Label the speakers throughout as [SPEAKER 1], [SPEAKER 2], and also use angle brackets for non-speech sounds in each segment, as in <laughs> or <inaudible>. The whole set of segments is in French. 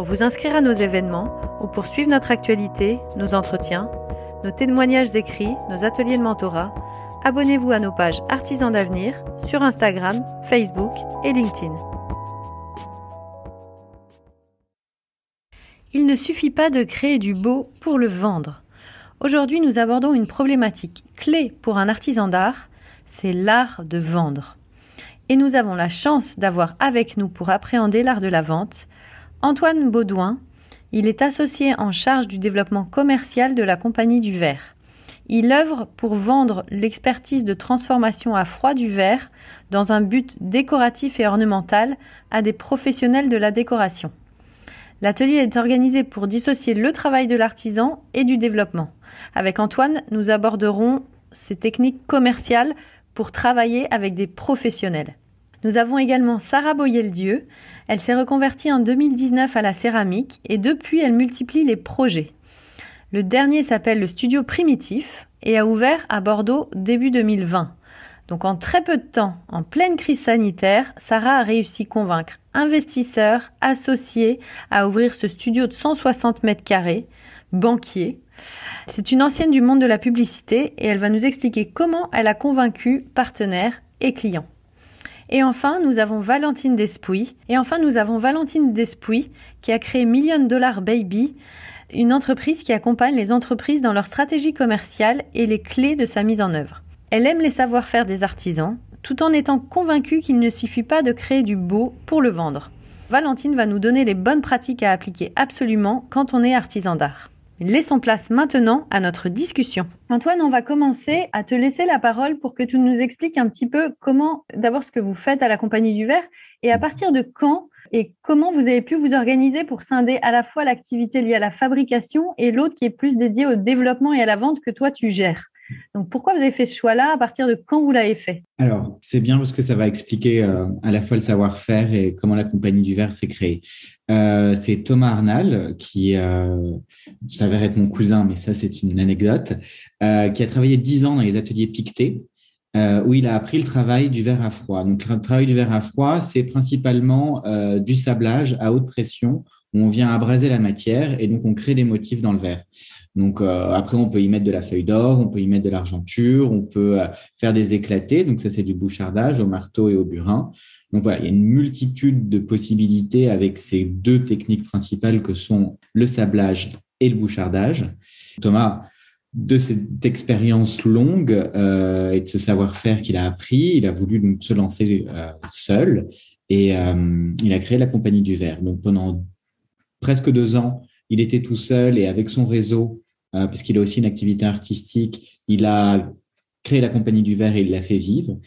[SPEAKER 1] Pour vous inscrire à nos événements ou pour suivre notre actualité, nos entretiens, nos témoignages écrits, nos ateliers de mentorat, abonnez-vous à nos pages Artisans d'avenir sur Instagram, Facebook et LinkedIn. Il ne suffit pas de créer du beau pour le vendre. Aujourd'hui, nous abordons une problématique clé pour un artisan d'art, c'est l'art de vendre. Et nous avons la chance d'avoir avec nous pour appréhender l'art de la vente Antoine Baudouin, il est associé en charge du développement commercial de la Compagnie du verre. Il œuvre pour vendre l'expertise de transformation à froid du verre dans un but décoratif et ornemental à des professionnels de la décoration. L'atelier est organisé pour dissocier le travail de l'artisan et du développement. Avec Antoine, nous aborderons ces techniques commerciales pour travailler avec des professionnels. Nous avons également Sarah Boyel-Dieu. Elle s'est reconvertie en 2019 à la céramique et depuis elle multiplie les projets. Le dernier s'appelle le Studio Primitif et a ouvert à Bordeaux début 2020. Donc en très peu de temps, en pleine crise sanitaire, Sarah a réussi à convaincre investisseurs, associés à ouvrir ce studio de 160 mètres carrés, banquier. C'est une ancienne du monde de la publicité et elle va nous expliquer comment elle a convaincu partenaires et clients. Et enfin, nous avons Valentine Despouy. Et enfin, nous avons Valentine Despouy qui a créé Million Dollar Baby, une entreprise qui accompagne les entreprises dans leur stratégie commerciale et les clés de sa mise en œuvre. Elle aime les savoir-faire des artisans, tout en étant convaincue qu'il ne suffit pas de créer du beau pour le vendre. Valentine va nous donner les bonnes pratiques à appliquer absolument quand on est artisan d'art. Laissons place maintenant à notre discussion. Antoine, on va commencer à te laisser la parole pour que tu nous expliques un petit peu comment, d'abord ce que vous faites à la Compagnie du Verre et à partir de quand et comment vous avez pu vous organiser pour scinder à la fois l'activité liée à la fabrication et l'autre qui est plus dédiée au développement et à la vente que toi tu gères. Donc, pourquoi vous avez fait ce choix-là? À partir de quand vous l'avez fait?
[SPEAKER 2] Alors, c'est bien parce que ça va expliquer euh, à la fois le savoir-faire et comment la compagnie du verre s'est créée. Euh, c'est Thomas Arnal, qui euh, s'avère être mon cousin, mais ça, c'est une anecdote, euh, qui a travaillé dix ans dans les ateliers Pictet, où il a appris le travail du verre à froid. Donc, le travail du verre à froid, c'est principalement du sablage à haute pression, où on vient abraser la matière et donc on crée des motifs dans le verre. Donc après, on peut y mettre de la feuille d'or, on peut y mettre de l'argenture, on peut faire des éclatés. Donc ça, c'est du bouchardage au marteau et au burin. Donc voilà, il y a une multitude de possibilités avec ces deux techniques principales que sont le sablage et le bouchardage. Thomas, de cette expérience longue euh, et de ce savoir-faire qu'il a appris, il a voulu donc se lancer euh, seul et euh, il a créé la compagnie du verre. Donc pendant presque deux ans, il était tout seul et avec son réseau, puisqu'il a aussi une activité artistique, il a créé la compagnie du verre et il l'a fait vivre.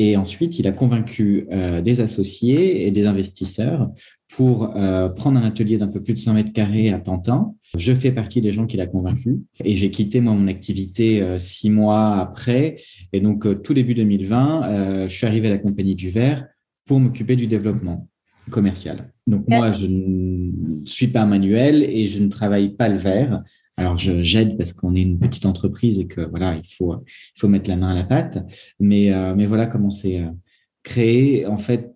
[SPEAKER 2] Et ensuite, il a convaincu euh, des associés et des investisseurs pour euh, prendre un atelier d'un peu plus de 100 mètres carrés à Pantin. Je fais partie des gens qu'il a convaincus et j'ai quitté moi mon activité euh, six mois après. Et donc, tout début 2020, je suis arrivé à la compagnie du verre pour m'occuper du développement commercial. Donc, moi, je ne suis pas manuel et je ne travaille pas le verre. Alors, j'aide parce qu'on est une petite entreprise et que voilà, il faut, il faut mettre la main à la pâte. Mais, mais voilà comment c'est créé. En fait,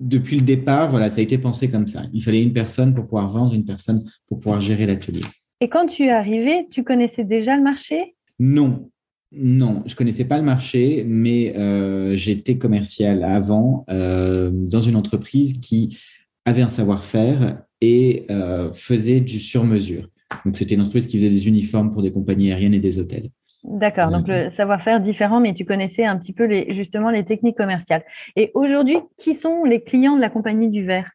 [SPEAKER 2] depuis le départ, voilà, ça a été pensé comme ça. Il fallait une personne pour pouvoir vendre, une personne pour pouvoir gérer l'atelier.
[SPEAKER 1] Et quand tu es arrivé, tu connaissais déjà le marché?
[SPEAKER 2] Non, non, je connaissais pas le marché, mais euh, j'étais commercial avant euh, dans une entreprise qui avait un savoir-faire et euh, faisait du sur-mesure. Donc c'était une entreprise qui faisait des uniformes pour des compagnies aériennes et des hôtels.
[SPEAKER 1] D'accord, donc le savoir-faire différent, mais tu connaissais un petit peu les, justement les techniques commerciales. Et aujourd'hui, qui sont les clients de la compagnie du verre?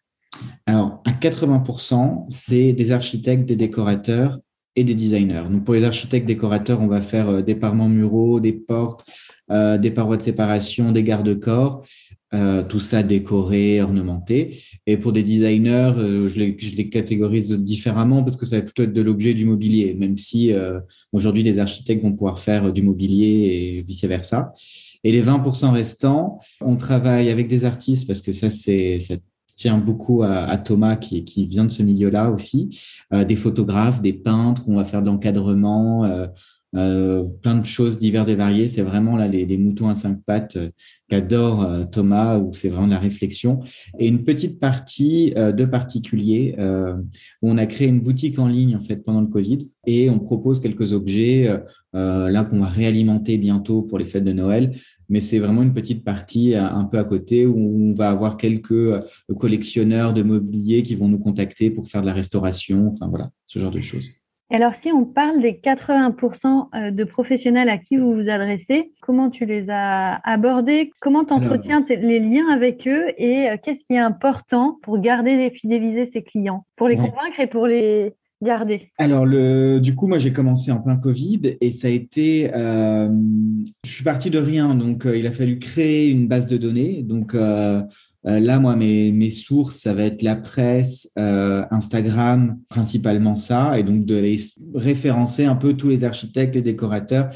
[SPEAKER 2] Alors, à 80%, c'est des architectes, des décorateurs et des designers. Donc, pour les architectes décorateurs, on va faire euh, des parements muraux, des portes, euh, des parois de séparation, des garde-corps. Euh, tout ça décoré, ornementé. Et pour des designers, euh, je, les, je, les, catégorise différemment parce que ça va plutôt être de l'objet du mobilier, même si euh, aujourd'hui les architectes vont pouvoir faire du mobilier et vice-versa. Et les 20% restants, on travaille avec des artistes parce que ça, ça tient beaucoup à, Thomas qui, qui, vient de ce milieu-là aussi, des photographes, des peintres, on va faire de l'encadrement, euh, plein de choses diverses et variées. C'est vraiment là les, moutons à cinq pattes qu'adore euh, Thomas, où c'est vraiment la réflexion. Et une petite partie de particuliers où on a créé une boutique en ligne en fait pendant le Covid et on propose quelques objets là qu'on va réalimenter bientôt pour les fêtes de Noël. Mais c'est vraiment une petite partie un peu à côté où on va avoir quelques collectionneurs de mobilier qui vont nous contacter pour faire de la restauration. Enfin voilà, ce genre de choses.
[SPEAKER 1] Alors, si on parle des 80% euh, de professionnels à qui vous vous adressez, comment tu les as abordés? Comment tu entretiens les liens avec eux? Et euh, qu'est-ce qui est important pour garder et fidéliser ces clients? Pour les convaincre et pour les garder
[SPEAKER 2] Alors, le, du coup, moi, j'ai commencé en plein Covid et ça a été. Euh, je suis parti de rien. Donc, il a fallu créer une base de données. Donc, euh, là, moi, mes, sources, ça va être la presse, euh, Instagram, principalement ça, et donc de les référencer un peu tous les architectes et décorateurs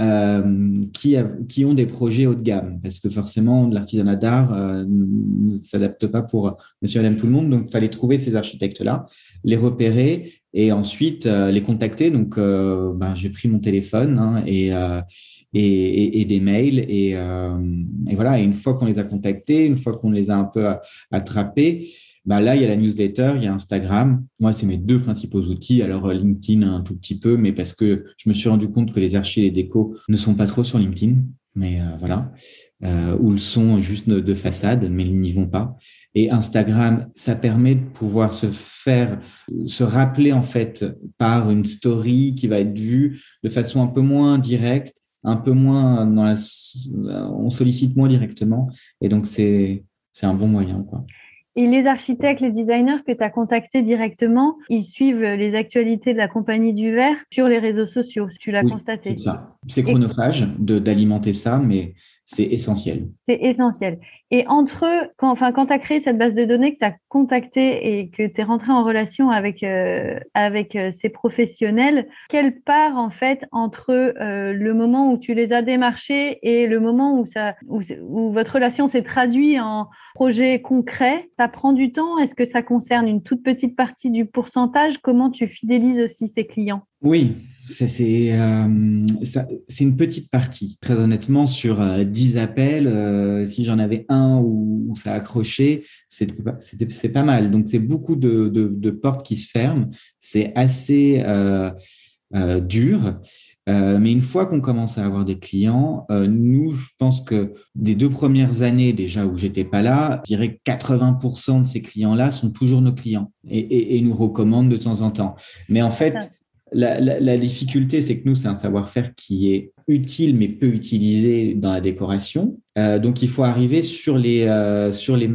[SPEAKER 2] euh, qui, ont des projets haut de gamme, parce que forcément, l'artisanat d'art euh, ne s'adapte pas pour monsieur madame tout le monde, donc il fallait trouver ces architectes-là, les repérer et ensuite euh, les contacter. Donc, euh, ben, j'ai pris mon téléphone hein, et et, et, des mails. Et, euh, et, voilà, et une fois qu'on les a contactés, une fois qu'on les a un peu attrapés, bah là, il y a la newsletter, il y a Instagram. Moi, c'est mes deux principaux outils. Alors, euh, LinkedIn un tout petit peu, mais parce que je me suis rendu compte que les archives et les décos ne sont pas trop sur LinkedIn. Mais euh, voilà. Euh, ou le sont juste de façade, mais ils n'y vont pas. Et Instagram, ça permet de pouvoir se faire, se rappeler en fait par une story qui va être vue de façon un peu moins directe un peu moins dans la, on sollicite moins directement. Et donc, c'est, c'est un bon moyen, quoi.
[SPEAKER 1] Et les architectes, les designers que tu as contactés directement, ils suivent les actualités de la compagnie du verre sur les réseaux sociaux, tu l'as constaté.
[SPEAKER 2] C'est ça. C'est chronophage de, d'alimenter ça, mais c'est essentiel.
[SPEAKER 1] C'est essentiel. Et entre eux, quand, enfin, quand tu as créé cette base de données, que tu as contacté et que tu es rentré en relation avec, euh, avec euh, ces professionnels, quelle part, en fait, entre euh, le moment où tu les as démarchés et le moment où, ça, où, où votre relation s'est traduite en projet concret, ça prend du temps? Est-ce que ça concerne une toute petite partie du pourcentage? Comment tu fidélises aussi ces clients?
[SPEAKER 2] Oui, c'est euh, une petite partie. Très honnêtement, sur euh, 10 appels, euh, si j'en avais un où, où ça accrochait, c'est pas mal. Donc, c'est beaucoup de, de, de, portes qui se ferment. C'est assez euh, dur. Euh, mais une fois qu'on commence à avoir des clients, nous, je pense que des deux premières années déjà où j'étais pas là, je dirais 80% de ces clients-là sont toujours nos clients et, et, et, nous recommandent de temps en temps. Mais en fait, la, difficulté, c'est que nous, c'est un savoir-faire qui est utile mais peu utilisé dans la décoration. Euh, donc, il faut arriver sur les, euh, sur les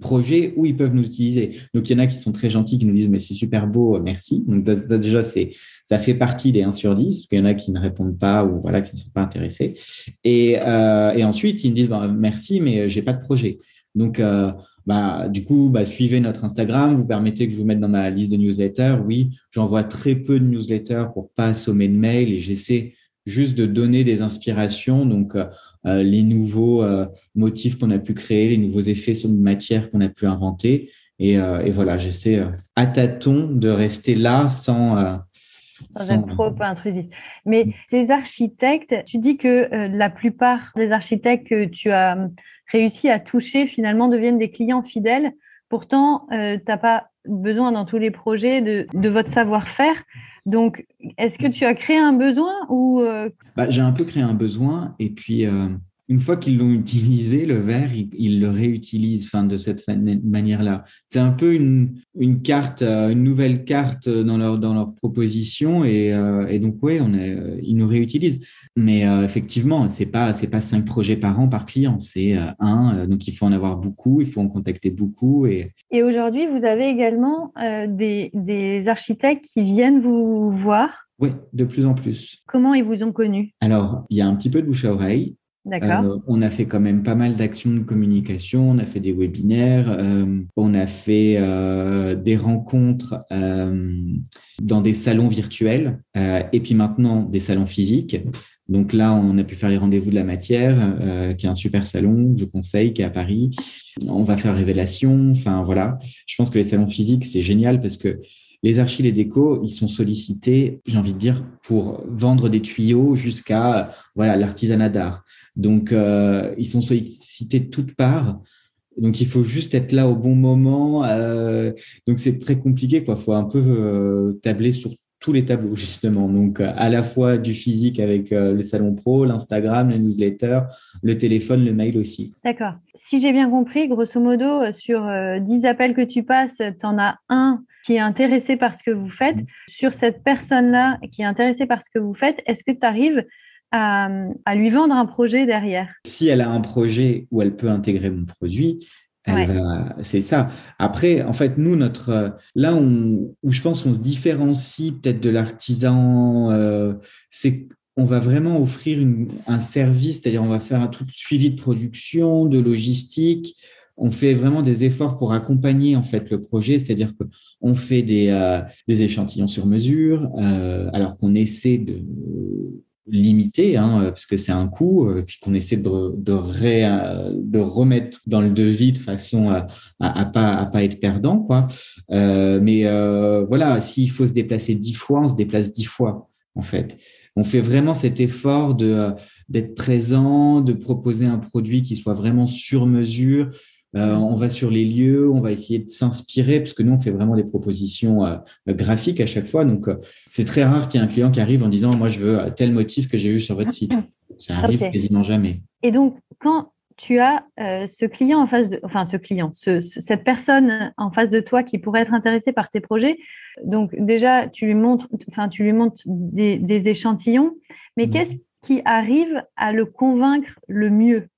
[SPEAKER 2] projets où ils peuvent nous utiliser. Donc, il y en a qui sont très gentils, qui nous disent, mais c'est super beau, merci. Donc, ça, déjà, c'est, ça fait partie des 1 sur 10, parce qu'il y en a qui ne répondent pas ou voilà, qui ne sont pas intéressés. Et, euh, ensuite, ils me disent, bah, merci, mais j'ai pas de projet. Donc, euh, bah, du coup, bah, suivez notre Instagram, vous permettez que je vous mette dans ma liste de newsletters. Oui, j'envoie très peu de newsletters pour pas assommer de mails et j'essaie juste de donner des inspirations. Donc, euh, euh les nouveaux euh, motifs qu'on a pu créer, les nouveaux effets sur une matière qu'on a pu inventer. Et, euh, et voilà, j'essaie à tâtons de rester là sans,
[SPEAKER 1] sans, être trop intrusif. Mais ces architectes, tu dis que la plupart des architectes que tu as réussi à toucher finalement deviennent des clients fidèles. Pourtant, tu n'as pas besoin dans tous les projets de, de votre savoir-faire. Donc, est-ce que tu as créé un besoin ou
[SPEAKER 2] bah, J'ai un peu créé un besoin et puis une fois qu'ils l'ont utilisé, le verre, ils, le réutilisent enfin, de cette manière-là. C'est un peu une, une, carte, euh, une nouvelle carte dans leur, dans leur proposition. Et, euh, et donc, oui, euh, ils nous réutilisent. Mais effectivement, ce n'est pas, pas cinq projets par an par client, c'est un. donc, il faut en avoir beaucoup, il faut en contacter beaucoup. Et,
[SPEAKER 1] et aujourd'hui, vous avez également des, des architectes qui viennent vous voir?
[SPEAKER 2] Oui, de plus en plus.
[SPEAKER 1] Comment ils vous ont connu
[SPEAKER 2] Alors, il y a un petit peu de bouche à oreille. Euh, on a fait quand même pas mal d'actions de communication, on a fait des webinaires, euh, on a fait euh, des rencontres dans des salons virtuels et puis maintenant des salons physiques. Donc là, on a pu faire les rendez-vous de la matière, qui est un super salon, je conseille, qui est à Paris. On va faire révélation, enfin voilà. Je pense que les salons physiques, c'est génial parce que les archives et déco, ils sont sollicités, j'ai envie de dire, pour vendre des tuyaux jusqu'à voilà l'artisanat d'art. Donc, euh, ils sont sollicités de toutes parts. Donc, il faut juste être là au bon moment. Euh, donc, c'est très compliqué. Il faut un peu euh, tabler sur tous les tableaux, <laughs> justement. Donc, à la fois du physique avec le salon pro, l'Instagram, les newsletters, le téléphone, le mail aussi.
[SPEAKER 1] D'accord. Si j'ai bien compris, grosso modo, sur 10 appels que tu passes, tu en as un qui est intéressé par ce que vous faites. Mmh. Sur cette personne-là qui est intéressée par ce que vous faites, est-ce que tu arrives à, lui vendre un projet derrière.
[SPEAKER 2] Si elle a un projet où elle peut intégrer mon produit, c'est ça. Après, en fait, nous, notre là où je pense qu'on se différencie peut-être de l'artisan, euh, c'est on va vraiment offrir un service, c'est-à-dire on va faire un tout suivi de production, de logistique. On fait vraiment des efforts pour accompagner en fait le projet, c'est-à-dire qu'on fait des, euh, des échantillons sur mesure, euh, alors qu'on essaie de limité, hein, parce que c'est un coût, euh, puis qu'on essaie de, de, ré, de, remettre dans le devis de façon à, à, pas, à pas être perdant. Quoi. Euh, mais euh, voilà, s'il faut se déplacer dix fois, on se déplace dix fois, en fait. On fait vraiment cet effort de d'être présent, de proposer un produit qui soit vraiment sur mesure, euh, on va sur les lieux, on va essayer de s'inspirer, parce que nous, on fait vraiment des propositions euh, graphiques à chaque fois. Donc, euh, c'est très rare qu'il y ait un client qui arrive en disant, moi, je veux tel motif que j'ai eu sur votre site. <laughs> Ça arrive quasiment jamais.
[SPEAKER 1] Et donc, quand tu as ce client en face de, enfin, ce client, cette personne en face de toi qui pourrait être intéressée par tes projets, donc déjà, tu lui montres, enfin, tu lui montres des, échantillons, mais mmh. qu'est-ce qui arrive à le convaincre le mieux?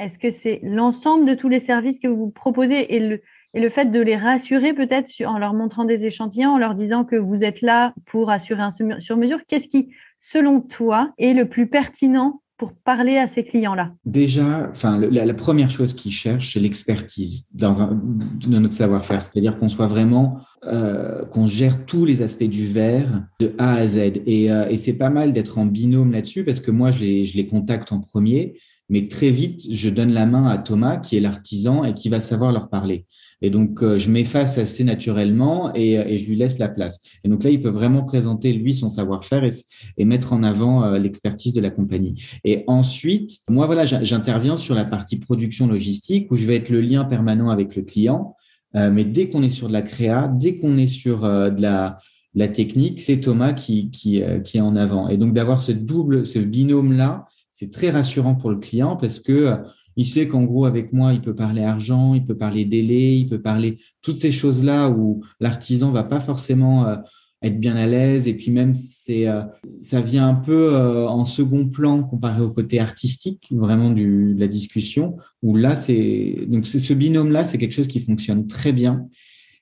[SPEAKER 1] Est-ce que c'est l'ensemble de tous les services que vous proposez et le, fait de les rassurer peut-être en leur montrant des échantillons, en leur disant que vous êtes là pour assurer un sur-mesure Qu'est-ce qui, selon toi, est le plus pertinent pour parler à ces clients-là?
[SPEAKER 2] Déjà, enfin, la, première chose qu'ils cherchent, c'est l'expertise dans, notre savoir-faire, c'est-à-dire qu'on soit vraiment, euh, qu'on gère tous les aspects du verre de A à Z. Et, euh, et c'est pas mal d'être en binôme là-dessus parce que moi, je les contacte en premier mais très vite, je donne la main à Thomas, qui est l'artisan et qui va savoir leur parler. Et donc, euh, je m'efface assez naturellement et, je lui laisse la place. Et donc là, il peut vraiment présenter, lui, son savoir-faire et, et, mettre en avant euh, l'expertise de la compagnie. Et ensuite, moi, voilà, j'interviens sur la partie production logistique où je vais être le lien permanent avec le client. Euh, mais dès qu'on est sur de la créa, dès qu'on est sur de la, technique, c'est Thomas qui est en avant. Et donc, d'avoir ce double, ce binôme-là, c'est très rassurant pour le client parce que euh, il sait qu'en gros, avec moi, il peut parler argent, il peut parler délai, il peut parler toutes ces choses-là où l'artisan va pas forcément euh, être bien à l'aise. Et puis même, c'est, euh, ça vient un peu en second plan comparé au côté artistique, vraiment du, la discussion, où là, c'est, donc ce binôme-là, c'est quelque chose qui fonctionne très bien.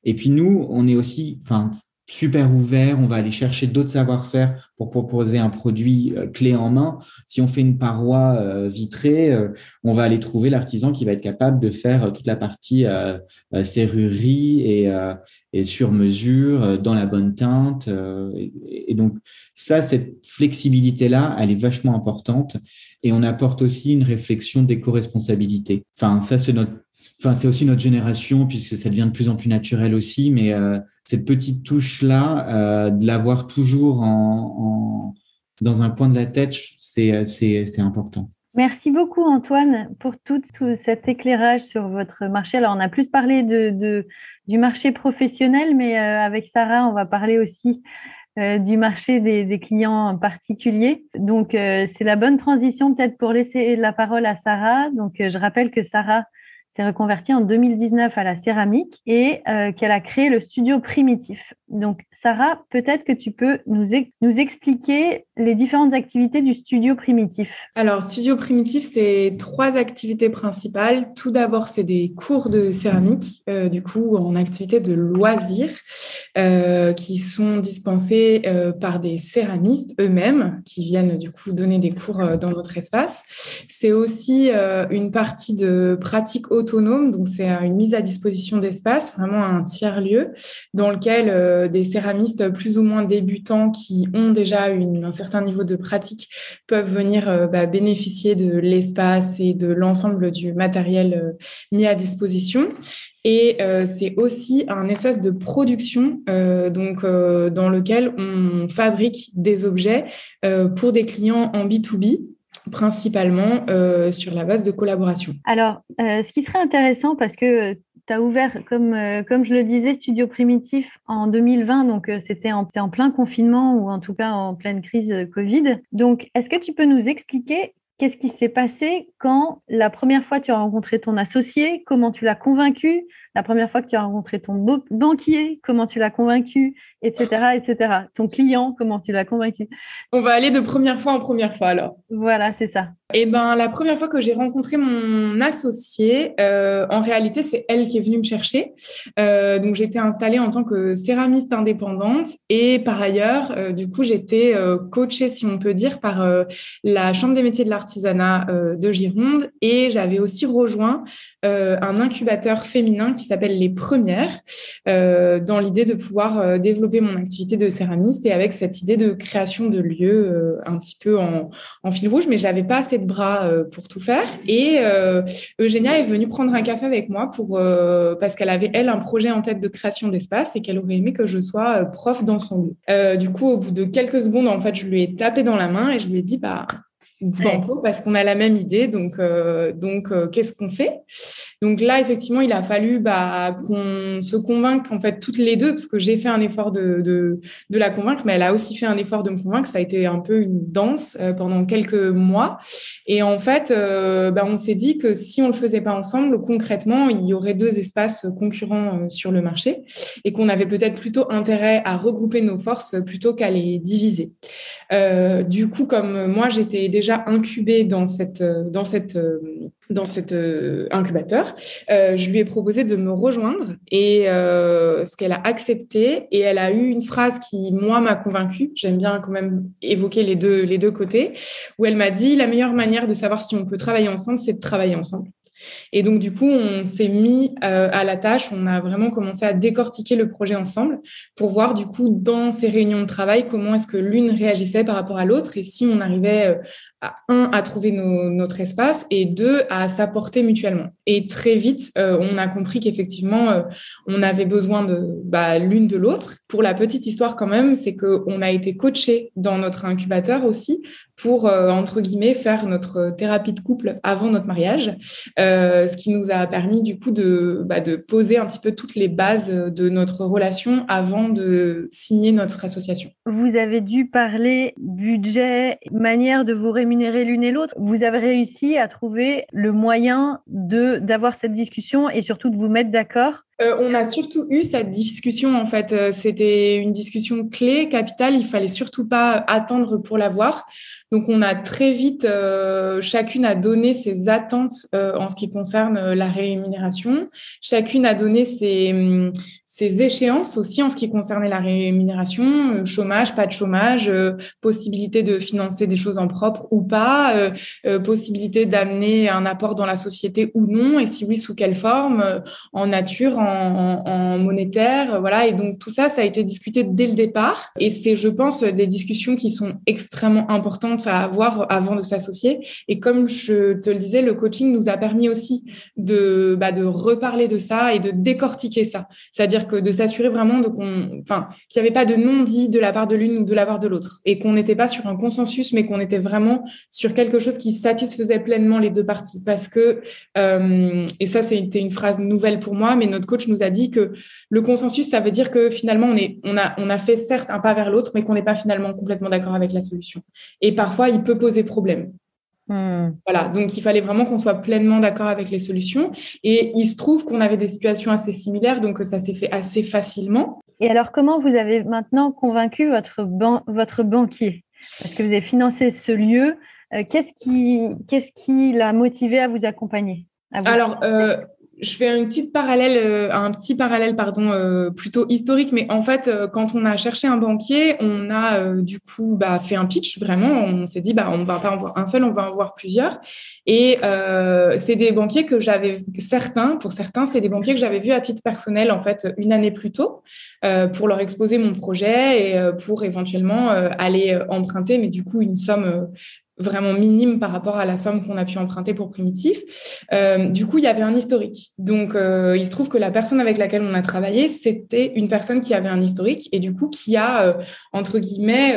[SPEAKER 2] Et puis nous, on est aussi, enfin, super ouvert, on va aller chercher d'autres savoir-faire pour proposer un produit euh, clé en main. Si on fait une paroi euh, vitrée, euh, on va aller trouver l'artisan qui va être capable de faire toute la partie serrurerie et, et sur mesure, dans la bonne teinte. Et, donc ça, cette flexibilité-là, elle est vachement importante. Et on apporte aussi une réflexion d'éco-responsabilité. Enfin, ça, c'est notre, enfin, c'est aussi notre génération, puisque ça devient de plus en plus naturel aussi, mais cette petite touche-là, de l'avoir toujours en, dans un coin de la tête, c'est important.
[SPEAKER 1] Merci beaucoup Antoine pour tout, cet éclairage sur votre marché. Alors on a plus parlé de, du marché professionnel, mais avec Sarah, on va parler aussi euh, du marché des, clients particuliers. Donc, euh, c'est la bonne transition peut-être pour laisser la parole à Sarah. Donc, euh, je rappelle que Sarah s'est reconvertie en 2019 à la céramique et qu'elle a créé le studio primitif. Donc, Sarah, peut-être que tu peux nous, expliquer les différentes activités du studio primitif.
[SPEAKER 3] Alors, studio primitif, c'est trois activités principales. Tout d'abord, c'est des cours de céramique, euh, du coup, en activité de loisirs, euh, qui sont dispensés euh, par des céramistes eux-mêmes, qui viennent du coup donner des cours dans notre espace. C'est aussi une partie de pratique autonome, donc c'est une mise à disposition d'espace, vraiment un tiers-lieu, dans lequel euh, des céramistes plus ou moins débutants qui ont déjà un certain niveau de pratique peuvent venir euh, bah, bénéficier de l'espace et de l'ensemble du matériel euh, mis à disposition. Et c'est aussi un espace de production, donc dans lequel on fabrique des objets pour des clients en B2B principalement sur la base de collaboration.
[SPEAKER 1] Alors, ce qui serait intéressant, parce que tu as ouvert, comme, euh, comme je le disais, Studio Primitif en 2020, donc euh, c'était en, en, plein confinement ou en tout cas en pleine crise euh, Covid. Donc, est-ce que tu peux nous expliquer qu'est-ce qui s'est passé quand la première fois tu as rencontré ton associé, comment tu l'as convaincu, la première fois que tu as rencontré ton banquier, comment tu l'as convaincu, etc., etc. Ton client, comment tu l'as convaincu?
[SPEAKER 3] On va aller de première fois en première fois alors.
[SPEAKER 1] Voilà, c'est ça.
[SPEAKER 3] Et eh ben la première fois que j'ai rencontré mon associé, euh, en réalité c'est elle qui est venue me chercher. Euh, donc j'étais installée en tant que céramiste indépendante et par ailleurs, euh, du coup j'étais coachée si on peut dire par la Chambre des métiers de l'artisanat de Gironde et j'avais aussi rejoint un incubateur féminin qui s'appelle Les Premières, dans l'idée de pouvoir euh, mon activité de céramiste et avec cette idée de création de lieux euh, un petit peu en, fil rouge, mais j'avais pas assez de bras pour tout faire. Et Eugénia est venue prendre un café avec moi pour parce qu'elle avait elle un projet en tête de création d'espace et qu'elle aurait aimé que je sois prof dans son lieu. du coup, au bout de quelques secondes, en fait, je lui ai tapé dans la main et je lui ai dit bah banco parce qu'on a la même idée. Donc, donc qu'est-ce qu'on fait? Donc là, effectivement, il a fallu bah, qu'on se convainque en fait toutes les deux, parce que j'ai fait un effort de, de, de, la convaincre, mais elle a aussi fait un effort de me convaincre. Ça a été un peu une danse euh, pendant quelques mois. Et en fait, euh, bah, on s'est dit que si on le faisait pas ensemble, concrètement, il y aurait deux espaces concurrents euh, sur le marché et qu'on avait peut-être plutôt intérêt à regrouper nos forces plutôt qu'à les diviser. Euh, du coup, comme moi, j'étais déjà incubée dans cette dans cette dans cet incubateur, euh, je lui ai proposé de me rejoindre et euh, ce qu'elle a accepté et elle a eu une phrase qui moi m'a convaincue. J'aime bien quand même évoquer les deux les deux côtés où elle m'a dit la meilleure manière de savoir si on peut travailler ensemble, c'est de travailler ensemble. Et donc, du coup, on s'est mis euh, à la tâche, on a vraiment commencé à décortiquer le projet ensemble pour voir, du coup, dans ces réunions de travail, comment est-ce que l'une réagissait par rapport à l'autre et si on arrivait euh, un, à trouver notre espace et deux, à s'apporter mutuellement. Et très vite, euh, on a compris qu'effectivement, on avait besoin de bah, l'une de l'autre. Pour la petite histoire quand même, c'est qu'on a été coaché dans notre incubateur aussi pour, entre guillemets, faire notre thérapie de couple avant notre mariage. Euh, ce qui nous a permis du coup de, bah, de poser un petit peu toutes les bases de notre relation avant de signer notre association.
[SPEAKER 1] Vous avez dû parler budget, manière de vous rémunérer l'une et l'autre. Vous avez réussi à trouver le moyen de d'avoir cette discussion et surtout de vous mettre d'accord?
[SPEAKER 3] Euh, on a surtout eu cette discussion en fait. Euh, c'était une discussion clé, capitale. Il fallait surtout pas attendre pour l'avoir. Donc on a très vite, euh, chacune a donné ses attentes en ce qui concerne la rémunération. Chacune a donné ses, hum, ces échéances aussi en ce qui concernait la rémunération, euh, chômage, pas de chômage, euh, possibilité de financer des choses en propre ou pas, euh, possibilité d'amener un apport dans la société ou non, et si oui, sous quelle forme, en nature, en, monétaire, voilà. Et donc tout ça, ça a été discuté dès le départ. Et c'est, je pense, des discussions qui sont extrêmement importantes à avoir avant de s'associer. Et comme je te le disais, le coaching nous a permis aussi de, bah, de reparler de ça et de décortiquer ça. C'est-à-dire de s'assurer vraiment enfin, qu'il n'y avait pas de non-dit de la part de l'une ou de la part de l'autre, et qu'on n'était pas sur un consensus, mais qu'on était vraiment sur quelque chose qui satisfaisait pleinement les deux parties. Parce que, euh, et ça c'était une phrase nouvelle pour moi, mais notre coach nous a dit que le consensus, ça veut dire que finalement on a, on a fait certes un pas vers l'autre, mais qu'on n'est pas finalement complètement d'accord avec la solution. Et parfois, il peut poser problème. Hmm. Voilà, donc il fallait vraiment qu'on soit pleinement d'accord avec les solutions. Et il se trouve qu'on avait des situations assez similaires, donc ça s'est fait assez facilement.
[SPEAKER 1] Et alors, comment vous avez maintenant convaincu votre, votre banquier? Parce que vous avez financé ce lieu. Euh, qu'est-ce qui, qu'est-ce qui l'a motivé à vous accompagner?
[SPEAKER 3] Alors, je fais une petite parallèle, euh, un petit parallèle, pardon, euh, plutôt historique, mais en fait, euh, quand on a cherché un banquier, on a du coup bah, fait un pitch vraiment. On s'est dit, bah, on va pas en voir un seul, on va en voir plusieurs. Et c'est des banquiers que j'avais, certains, pour certains, c'est des banquiers que j'avais vus à titre personnel en fait une année plus tôt pour leur exposer mon projet et pour éventuellement aller emprunter, mais du coup une somme vraiment minime par rapport à la somme qu'on a pu emprunter pour Primitif. Euh, du coup, il y avait un historique. Donc, euh, il se trouve que la personne avec laquelle on a travaillé, c'était une personne qui avait un historique et du coup qui a, euh, entre guillemets,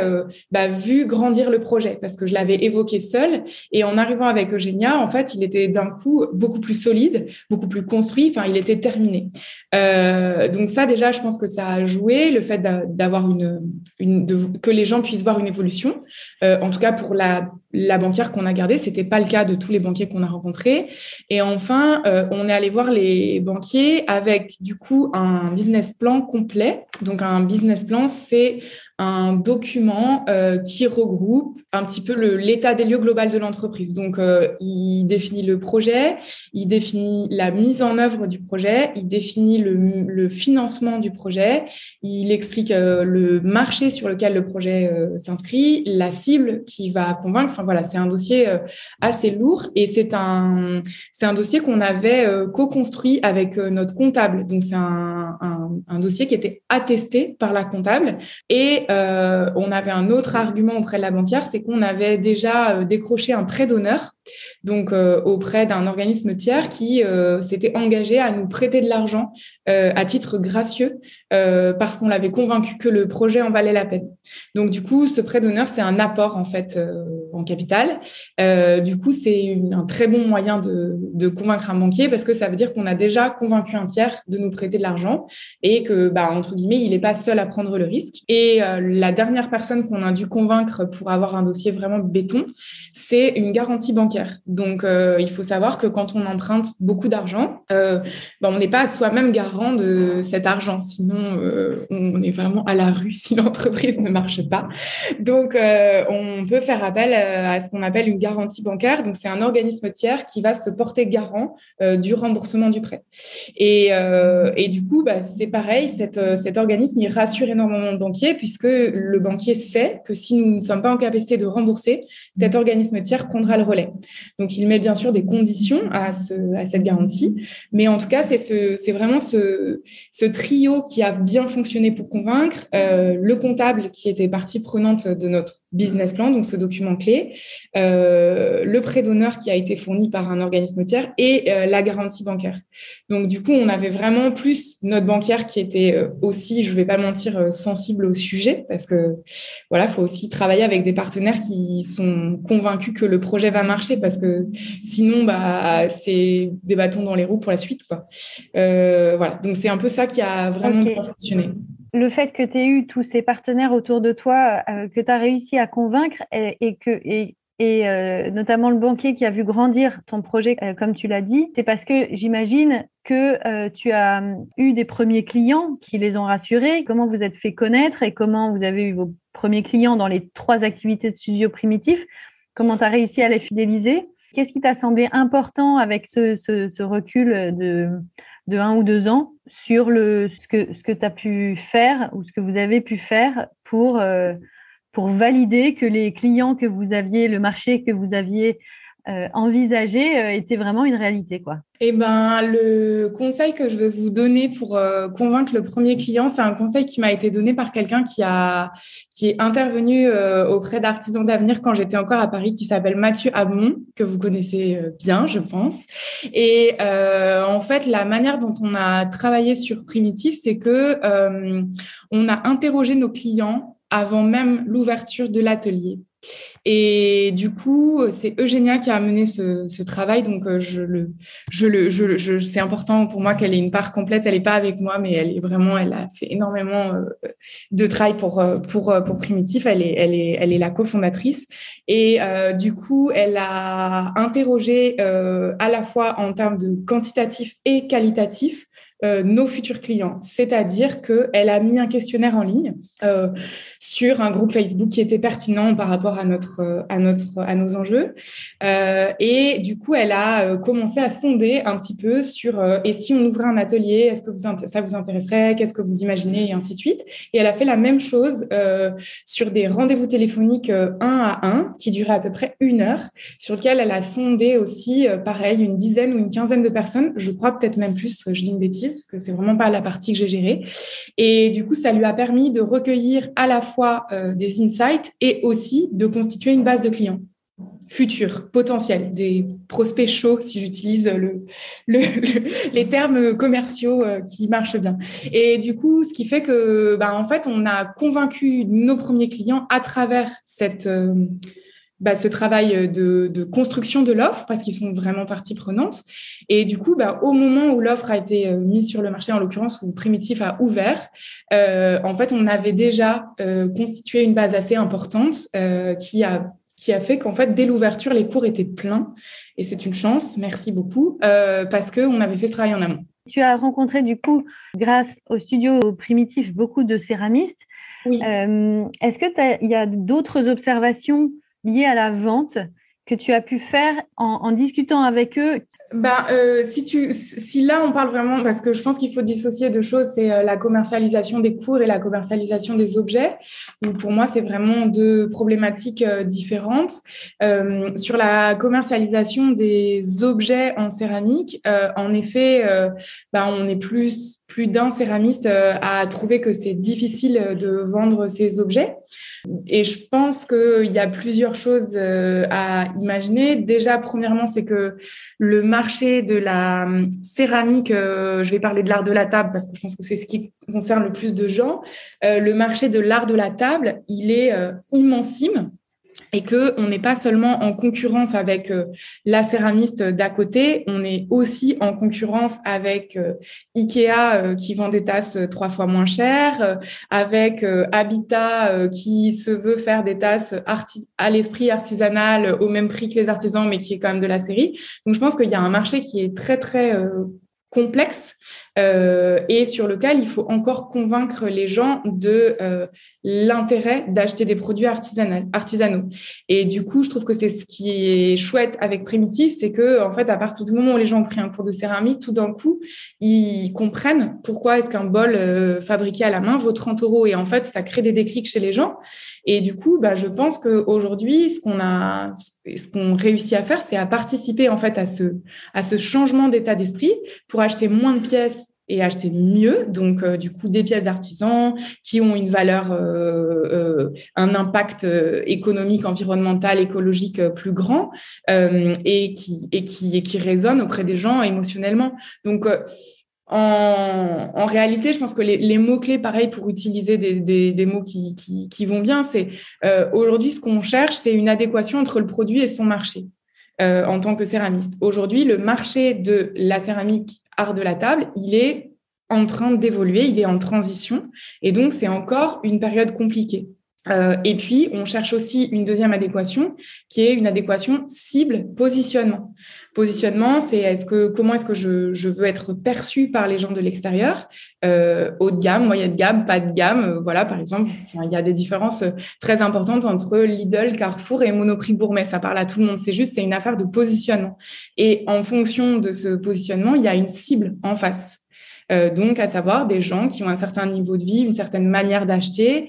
[SPEAKER 3] bah, vu grandir le projet parce que je l'avais évoqué seul. Et en arrivant avec Eugénia, en fait, il était d'un coup beaucoup plus solide, beaucoup plus construit. Enfin, il était terminé. Donc ça, déjà, je pense que ça a joué le fait d'avoir une, une que les gens puissent voir une évolution. en tout cas, pour la la banquière qu'on a gardée. C'était pas le cas de tous les banquiers qu'on a rencontrés. Et enfin, euh, on est allé voir les banquiers avec du coup un business plan complet. Donc un business plan, c'est un document euh, qui regroupe un petit peu l'état des lieux global de l'entreprise. Donc, euh, il définit le projet, il définit la mise en œuvre du projet, il définit le, financement du projet, il explique euh, le marché sur lequel le projet s'inscrit, la cible qui va convaincre. Enfin voilà, c'est un dossier assez lourd et c'est un un dossier qu'on avait co-construit avec notre comptable. Donc, c'est un, un, un dossier qui était attesté par la comptable et euh, on avait un autre argument auprès de la banquière, c'est qu'on avait déjà euh, décroché un prêt d'honneur, donc euh, auprès d'un organisme tiers qui s'était engagé à nous prêter de l'argent à titre gracieux parce qu'on l'avait convaincu que le projet en valait la peine. Donc du coup, ce prêt d'honneur, c'est un apport en fait en capital. du coup, c'est un très bon moyen de, convaincre un banquier parce que ça veut dire qu'on a déjà convaincu un tiers de nous prêter de l'argent et que, bah, entre guillemets, il n'est pas seul à prendre le risque. La dernière personne qu'on a dû convaincre pour avoir un dossier vraiment béton, c'est une garantie bancaire. Donc, euh, il faut savoir que quand on emprunte beaucoup d'argent, euh, ben, on n'est pas soi-même garant de cet argent. Sinon, euh, on est vraiment à la rue si <laughs> l'entreprise ne marche pas. Donc, on peut faire appel à ce qu'on appelle une garantie bancaire. Donc, c'est un organisme tiers qui va se porter garant du remboursement du prêt. Et, du coup, bah, c'est pareil, cet, organisme, il rassure énormément le banquier puisque le banquier sait que si nous ne sommes pas en capacité de rembourser, cet organisme tiers prendra le relais. Donc, il met bien sûr des conditions à, cette garantie, mais en tout cas, c'est vraiment ce, trio qui a bien fonctionné pour convaincre, euh, le comptable qui était partie prenante de notre business plan, donc ce document clé, euh, le prêt d'honneur qui a été fourni par un organisme tiers et euh, la garantie bancaire. Donc, du coup, on avait vraiment plus notre banquière qui était aussi, je ne vais pas mentir, sensible au sujet parce que voilà, faut aussi travailler avec des partenaires qui sont convaincus que le projet va marcher parce que sinon, bah, c'est des bâtons dans les roues pour la suite, quoi. Euh, voilà, donc c'est un peu ça qui a vraiment fonctionné.
[SPEAKER 1] Le fait que tu aies eu tous ces partenaires autour de toi, euh, que tu as réussi à convaincre et, que et, et euh, notamment le banquier qui a vu grandir ton projet, comme tu l'as dit, c'est parce que j'imagine que tu as eu des premiers clients qui les ont rassurés, comment vous êtes fait connaître et comment vous avez eu vos premiers clients dans les trois activités de studio primitif, comment tu as réussi à les fidéliser? Qu'est-ce qui t'a semblé important avec ce, recul de, un ou deux ans sur le, ce que tu as pu faire ou ce que vous avez pu faire pour, pour valider que les clients que vous aviez, le marché que vous aviez euh, envisagé euh, était vraiment une réalité, quoi.
[SPEAKER 3] Eh ben, le conseil que je vais vous donner pour euh, convaincre le premier client, c'est un conseil qui m'a été donné par quelqu'un qui a qui est intervenu auprès d'artisans d'avenir quand j'étais encore à Paris, qui s'appelle Mathieu Abmont, que vous connaissez bien, je pense. Et en fait, la manière dont on a travaillé sur Primitif, c'est que on a interrogé nos clients avant même l'ouverture de l'atelier. Et du coup, c'est Eugénia qui a mené ce, travail. Donc, euh, je le, je le, je, c'est important pour moi qu'elle ait une part complète. Elle n'est pas avec moi, mais elle est vraiment, elle a fait énormément euh, de travail pour, euh, pour, pour Primitif. Elle est, elle est, elle est la cofondatrice. Et du coup, elle a interrogé à la fois en termes de quantitatif et qualitatif euh, nos futurs clients. C'est-à-dire qu'elle a mis un questionnaire en ligne euh, sur un groupe Facebook qui était pertinent par rapport à, notre, à, notre, à nos enjeux. Euh, et du coup, elle a commencé à sonder un petit peu sur et si on ouvrait un atelier, est-ce que vous, ça vous intéresserait Qu'est-ce que vous imaginez Et ainsi de suite. Et elle a fait la même chose sur des rendez-vous téléphoniques un à un qui duraient à peu près une heure, sur lequel elle a sondé aussi, pareil, une dizaine ou une quinzaine de personnes. Je crois peut-être même plus, je dis une bêtise parce que c'est vraiment pas la partie que j'ai gérée. Et du coup, ça lui a permis de recueillir à la fois euh, des insights et aussi de constituer une base de clients futurs, potentiels, des prospects chauds, si j'utilise le, les termes commerciaux euh, qui marchent bien. Et du coup, ce qui fait que, ben, en fait, on a convaincu nos premiers clients à travers cette, euh, bah, ce travail de, construction de l'offre parce qu'ils sont vraiment partie prenante. Et du coup, bah, au moment où l'offre a été euh, mise sur le marché, en l'occurrence où Primitif a ouvert, euh, en fait, on avait déjà euh, constitué une base assez importante qui a qui a fait qu'en fait, dès l'ouverture, les cours étaient pleins. Et c'est une chance, merci beaucoup, parce qu'on avait fait ce travail en amont.
[SPEAKER 1] Tu as rencontré du coup, grâce au studio primitif, beaucoup de céramistes. Oui. Est-ce qu'il y a d'autres observations liées à la vente que tu as pu faire en, discutant avec eux?
[SPEAKER 3] Ben, euh, si, tu, si là, on parle vraiment, parce que je pense qu'il faut dissocier deux choses, c'est euh, la commercialisation des cours et la commercialisation des objets, pour moi, c'est vraiment deux problématiques euh, différentes. sur la commercialisation des objets en céramique, en effet, ben, on est plus, plus d'un céramiste à trouver que c'est difficile de vendre ces objets. Et je pense qu'il y a plusieurs choses à Déjà, premièrement, c'est que le marché de la hum, céramique, euh, je vais parler de l'art de la table parce que je pense que c'est ce qui concerne le plus de gens. Euh, le marché de l'art de la table, il est euh, immensime et que on n'est pas seulement en concurrence avec euh, la céramiste d'à côté, on est aussi en concurrence avec euh, Ikea euh, qui vend des tasses trois fois moins chères, avec Habitat qui se veut faire des tasses à l'esprit artisanal au même prix que les artisans, mais qui est quand même de la série. Donc je pense qu'il y a un marché qui est très très complexe euh, et sur lequel il faut encore convaincre les gens de euh, l'intérêt d'acheter des produits artisanaux. Et du coup, je trouve que c'est ce qui est chouette avec Primitif, c'est que en fait, à partir du moment où les gens ont pris un cours de céramique, tout d'un coup, ils comprennent pourquoi est-ce qu'un bol euh, fabriqué à la main vaut 30 euros. Et en fait, ça crée des déclics chez les gens. Et du coup, bah, je pense qu'aujourd'hui, ce qu'on a, ce qu'on réussit à faire, c'est à participer en fait à ce changement d'état d'esprit pour acheter moins de pièces et acheter mieux. Donc, euh, du coup, des pièces d'artisans qui ont une valeur, euh, euh, un impact économique, environnemental, écologique plus grand et, qui, et, qui, et qui résonnent auprès des gens émotionnellement. Donc, en, en, réalité, je pense que les, mots-clés, pareil, pour utiliser des, des, mots qui, qui, vont bien, c'est aujourd'hui, ce qu'on cherche, c'est une adéquation entre le produit et son marché. Euh, en tant que céramiste. Aujourd'hui, le marché de la céramique art de la table, il est en train d'évoluer, il est en transition, et donc c'est encore une période compliquée. Euh, et puis, on cherche aussi une deuxième adéquation, qui est une adéquation cible-positionnement. Positionnement, c'est est-ce que comment est-ce que je, je, veux être perçu par les gens de l'extérieur, euh, haut de gamme, moyenne de gamme, pas de gamme. Euh, voilà, par exemple, il y a des différences euh, très importantes entre Lidl, Carrefour et Monoprix Gourmet. Ça parle à tout le monde. C'est juste, c'est une affaire de positionnement. Et en fonction de ce positionnement, il y a une cible en face. Donc à savoir des gens qui ont un certain niveau de vie, une certaine manière d'acheter.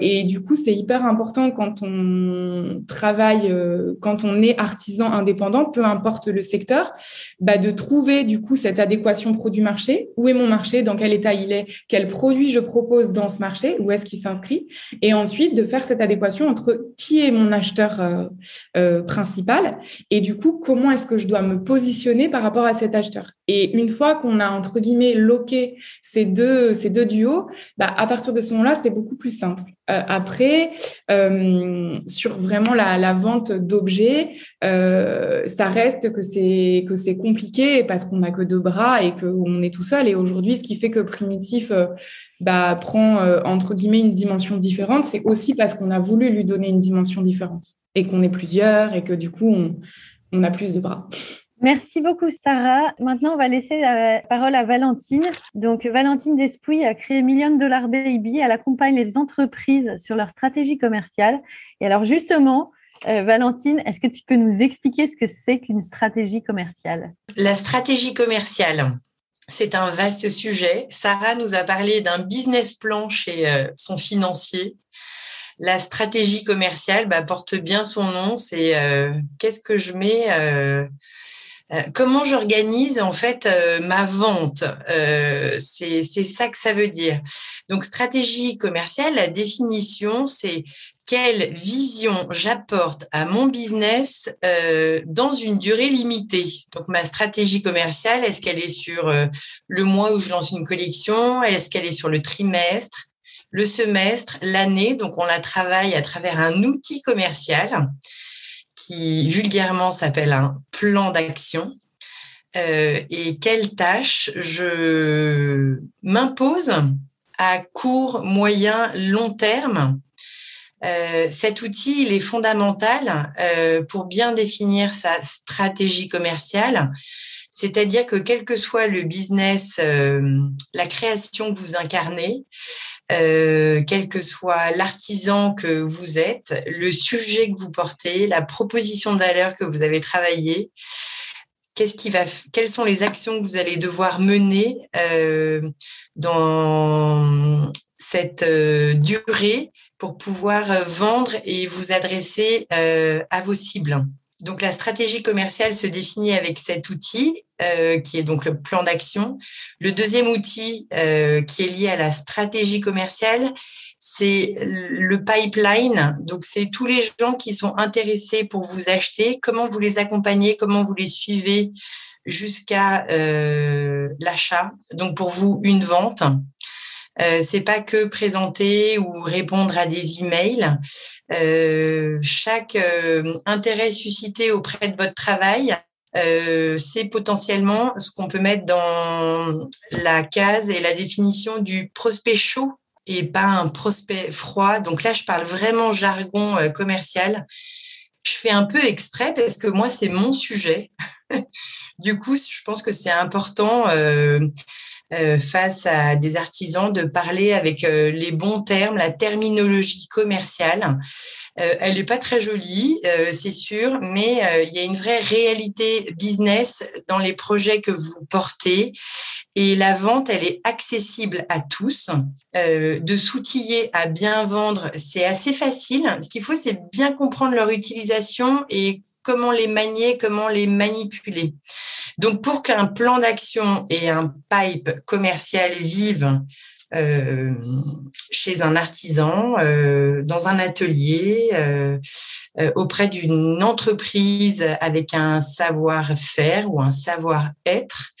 [SPEAKER 3] et du coup, c'est hyper important quand on travaille, quand on est artisan indépendant, peu importe le secteur, bah, de trouver du coup cette adéquation produit-marché. Où est mon marché? Dans quel état il est? Quel produit je propose dans ce marché? Où est-ce qu'il s'inscrit? Et ensuite, de faire cette adéquation entre qui est mon acheteur euh, euh, principal et du coup, comment est-ce que je dois me positionner par rapport à cet acheteur? Et une fois qu'on a, entre guillemets, loqué ces deux, ces deux duos, bah, à partir de ce moment-là, c'est beaucoup plus simple. Euh, après, sur vraiment la, vente d'objets, ça reste que c'est que c'est compliqué parce qu'on n'a que deux bras et qu'on est tout seul. Et aujourd'hui, ce qui fait que Primitif bah, prend entre guillemets une dimension différente, c'est aussi parce qu'on a voulu lui donner une dimension différente et qu'on est plusieurs et que du coup, on a plus de bras.
[SPEAKER 1] Merci beaucoup, Sarah. Maintenant, on va laisser la parole à Valentine. Donc, Valentine Despouille a créé Million Dollar Baby. Elle accompagne les entreprises sur leur stratégie commerciale. Et alors, justement, euh, Valentine, est-ce que tu peux nous expliquer ce que c'est qu'une stratégie commerciale?
[SPEAKER 4] La stratégie commerciale, c'est un vaste sujet. Sarah nous a parlé d'un business plan chez euh, son financier. La stratégie commerciale bah, porte bien son nom. C'est euh, qu'est-ce que je mets, comment j'organise en fait ma vente. c'est ça que ça veut dire. Donc stratégie commerciale, la définition, c'est quelle vision j'apporte à mon business dans une durée limitée. Donc ma stratégie commerciale, est-ce qu'elle est sur le mois où je lance une collection? Est-ce qu'elle est sur le trimestre le semestre, l'année? Donc, on la travaille à travers un outil commercial qui vulgairement s'appelle un plan d'action. Euh, et quelles tâches je m'impose à court, moyen, long terme. Euh, cet outil, il est fondamental euh, pour bien définir sa stratégie commerciale c'est-à-dire que quel que soit le business, euh, la création que vous incarnez, euh, quel que soit l'artisan que vous êtes, le sujet que vous portez, la proposition de valeur que vous avez travaillée, quelles sont les actions que vous allez devoir mener euh, dans cette durée pour pouvoir vendre et vous adresser à vos cibles? Donc la stratégie commerciale se définit avec cet outil euh, qui est donc le plan d'action. Le deuxième outil euh, qui est lié à la stratégie commerciale, c'est le pipeline. Donc c'est tous les gens qui sont intéressés pour vous acheter, comment vous les accompagnez, comment vous les suivez jusqu'à euh, l'achat? Donc pour vous une vente. Euh, c'est pas que présenter ou répondre à des emails. Euh, chaque euh, intérêt suscité auprès de votre travail, euh, c'est potentiellement ce qu'on peut mettre dans la case et la définition du prospect chaud et pas un prospect froid. Donc là, je parle vraiment jargon commercial. Je fais un peu exprès parce que moi, c'est mon sujet. <laughs> du coup, je pense que c'est important euh, euh, face à des artisans de parler avec euh, les bons termes, la terminologie commerciale. Euh, elle n'est pas très jolie, c'est sûr, mais il y a une vraie réalité business dans les projets que vous portez. Et la vente, elle est accessible à tous. de s'outiller à bien vendre, c'est assez facile. Ce qu'il faut, c'est bien comprendre leur utilisation et comment les manier, comment les manipuler. Donc, pour qu'un plan d'action et un pipe commercial vivent euh, chez un artisan, euh, dans un atelier, euh, auprès d'une entreprise avec un savoir-faire ou un savoir-être,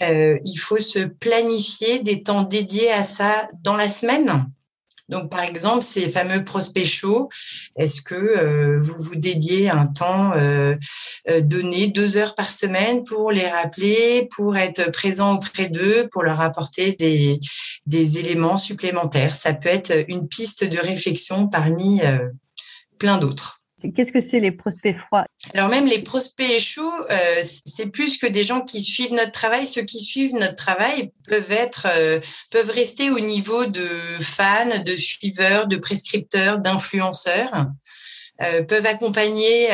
[SPEAKER 4] il faut se planifier des temps dédiés à ça dans la semaine. Donc, par exemple, ces fameux prospects chauds, est-ce que euh, vous vous dédiez un temps euh, euh, donné, deux heures par semaine, pour les rappeler, pour être présent auprès d'eux, pour leur apporter des, des éléments supplémentaires? Ça peut être une piste de réflexion parmi plein d'autres.
[SPEAKER 1] Qu'est-ce que c'est les prospects froids?
[SPEAKER 4] Alors même les prospects chauds, euh, c'est plus que des gens qui suivent notre travail. Ceux qui suivent notre travail peuvent être, euh, peuvent rester au niveau de fans, de suiveurs, de prescripteurs, d'influenceurs. peuvent accompagner.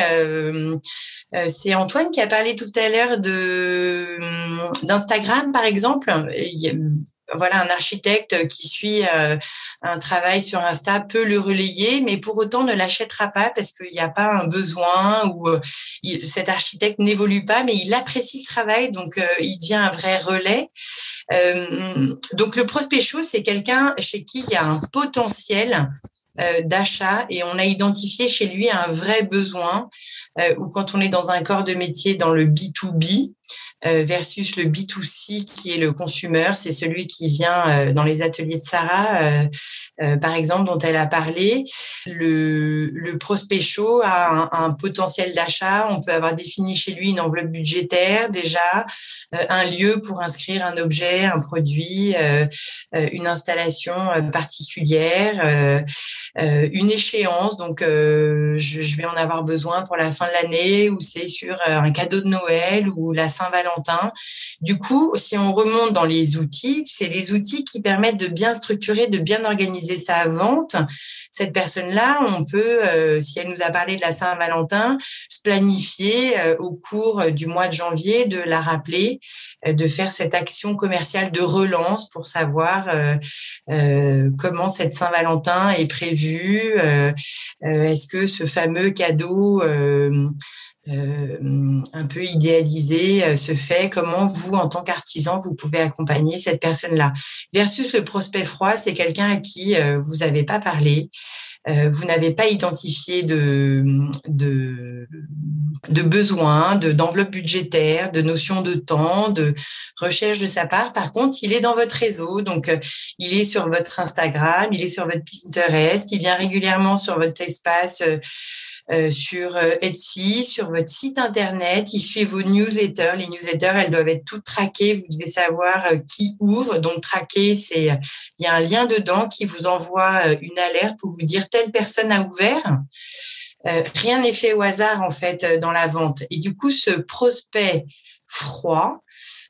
[SPEAKER 4] c'est Antoine qui a parlé tout à l'heure de d'Instagram, par exemple voilà, un architecte qui suit euh, un travail sur Insta peut le relayer, mais pour autant ne l'achètera pas parce qu'il n'y a pas un besoin ou euh, cet architecte n'évolue pas, mais il apprécie le travail, donc euh, il devient un vrai relais. donc le prospect chaud, c'est quelqu'un chez qui il y a un potentiel d'achat et on a identifié chez lui un vrai besoin ou quand on est dans un corps de métier dans le B2B, euh, versus le B2C qui est le consumer, c'est celui qui vient euh, dans les ateliers de Sarah, euh, par exemple, dont elle a parlé. Le, le prospect chaud a un, potentiel d'achat. On peut avoir défini chez lui une enveloppe budgétaire déjà, un lieu pour inscrire un objet, un produit, une installation particulière, une échéance. Donc, je, vais en avoir besoin pour la fin de l'année ou c'est sur un cadeau de Noël ou la Saint-Valentin du coup, si on remonte dans les outils, c'est les outils qui permettent de bien structurer, de bien organiser sa vente. Cette personne-là, on peut, euh, si elle nous a parlé de la Saint-Valentin, se planifier euh, au cours du mois de janvier, de la rappeler, euh, de faire cette action commerciale de relance pour savoir comment cette Saint-Valentin est prévue. Est-ce que ce fameux cadeau euh, un peu idéalisé euh, se fait, comment vous, en tant qu'artisan, vous pouvez accompagner cette personne-là. Versus le prospect froid, c'est quelqu'un à qui euh, vous n'avez pas parlé, vous n'avez pas identifié de, de, de besoins, d'enveloppe budgétaire, de notion de temps, de recherche de sa part. Par contre, il est dans votre réseau, donc il est sur votre Instagram, il est sur votre Pinterest, il vient régulièrement sur votre espace euh, sur euh, Etsy, sur votre site internet. Il suit vos newsletters. Les newsletters, elles doivent être toutes traquées. Vous devez savoir euh, qui ouvre. Donc, traquer, c'est il y a un lien dedans qui vous envoie une alerte pour vous dire telle personne a ouvert. rien n'est fait au hasard en fait dans la vente. Et du coup, ce prospect froid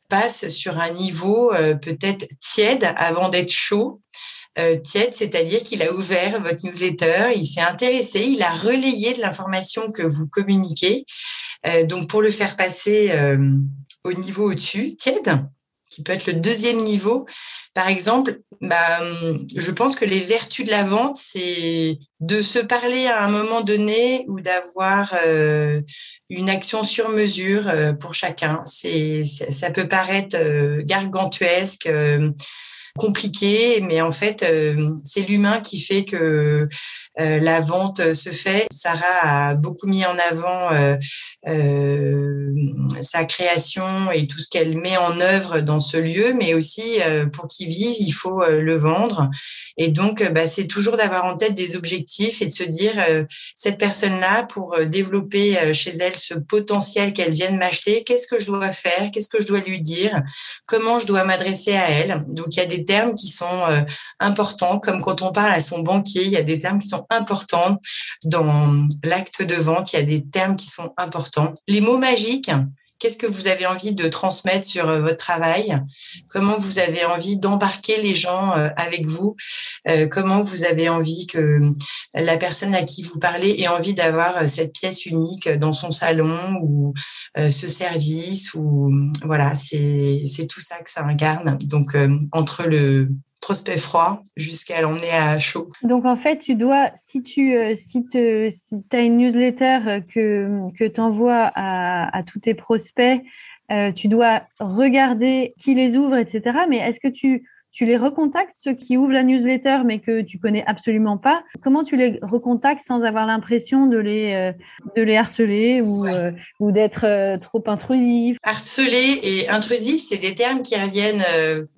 [SPEAKER 4] passe sur un niveau peut-être tiède avant d'être chaud euh, tiède, c'est-à-dire qu'il a ouvert votre newsletter, il s'est intéressé, il a relayé de l'information que vous communiquez. Euh, donc pour le faire passer euh, au niveau au-dessus, tiède, qui peut être le deuxième niveau. Par exemple, bah, je pense que les vertus de la vente, c'est de se parler à un moment donné ou d'avoir une action sur mesure pour chacun. Ça peut paraître gargantuesque compliqué, mais en fait, euh, c'est l'humain qui fait que euh, la vente se fait. Sarah a beaucoup mis en avant euh, sa création et tout ce qu'elle met en œuvre dans ce lieu, mais aussi pour qu'il vive, il faut le vendre. Et donc, bah, c'est toujours d'avoir en tête des objectifs et de se dire cette personne-là pour développer chez elle ce potentiel qu'elle vient de m'acheter, qu'est-ce que je dois faire, qu'est-ce que je dois lui dire, comment je dois m'adresser à elle. Donc, il y a des termes qui sont importants, comme quand on parle à son banquier, il y a des termes qui sont importants dans l'acte de vente. Il y a des termes qui sont importants. Les mots magiques, qu'est-ce que vous avez envie de transmettre sur euh, votre travail? Comment vous avez envie d'embarquer les gens euh, avec vous? Euh, Comment vous avez envie que la personne à qui vous parlez ait envie d'avoir cette pièce unique dans son salon ou ce service ou voilà, c'est tout ça que ça incarne. Donc entre le prospect froid jusqu'à l'emmener à chaud.
[SPEAKER 1] Donc en fait, tu dois, si tu euh, si te, si as une newsletter que, que tu envoies à, à, tous tes prospects, euh, tu dois regarder qui les ouvre, etc. Mais est-ce que tu tu les recontactes, ceux qui ouvrent la newsletter mais que tu connais absolument pas. Comment tu les recontactes sans avoir l'impression de les, euh, de les harceler ou, euh, ou d'être euh, trop intrusif?
[SPEAKER 4] Harceler et intrusif, c'est des termes qui reviennent,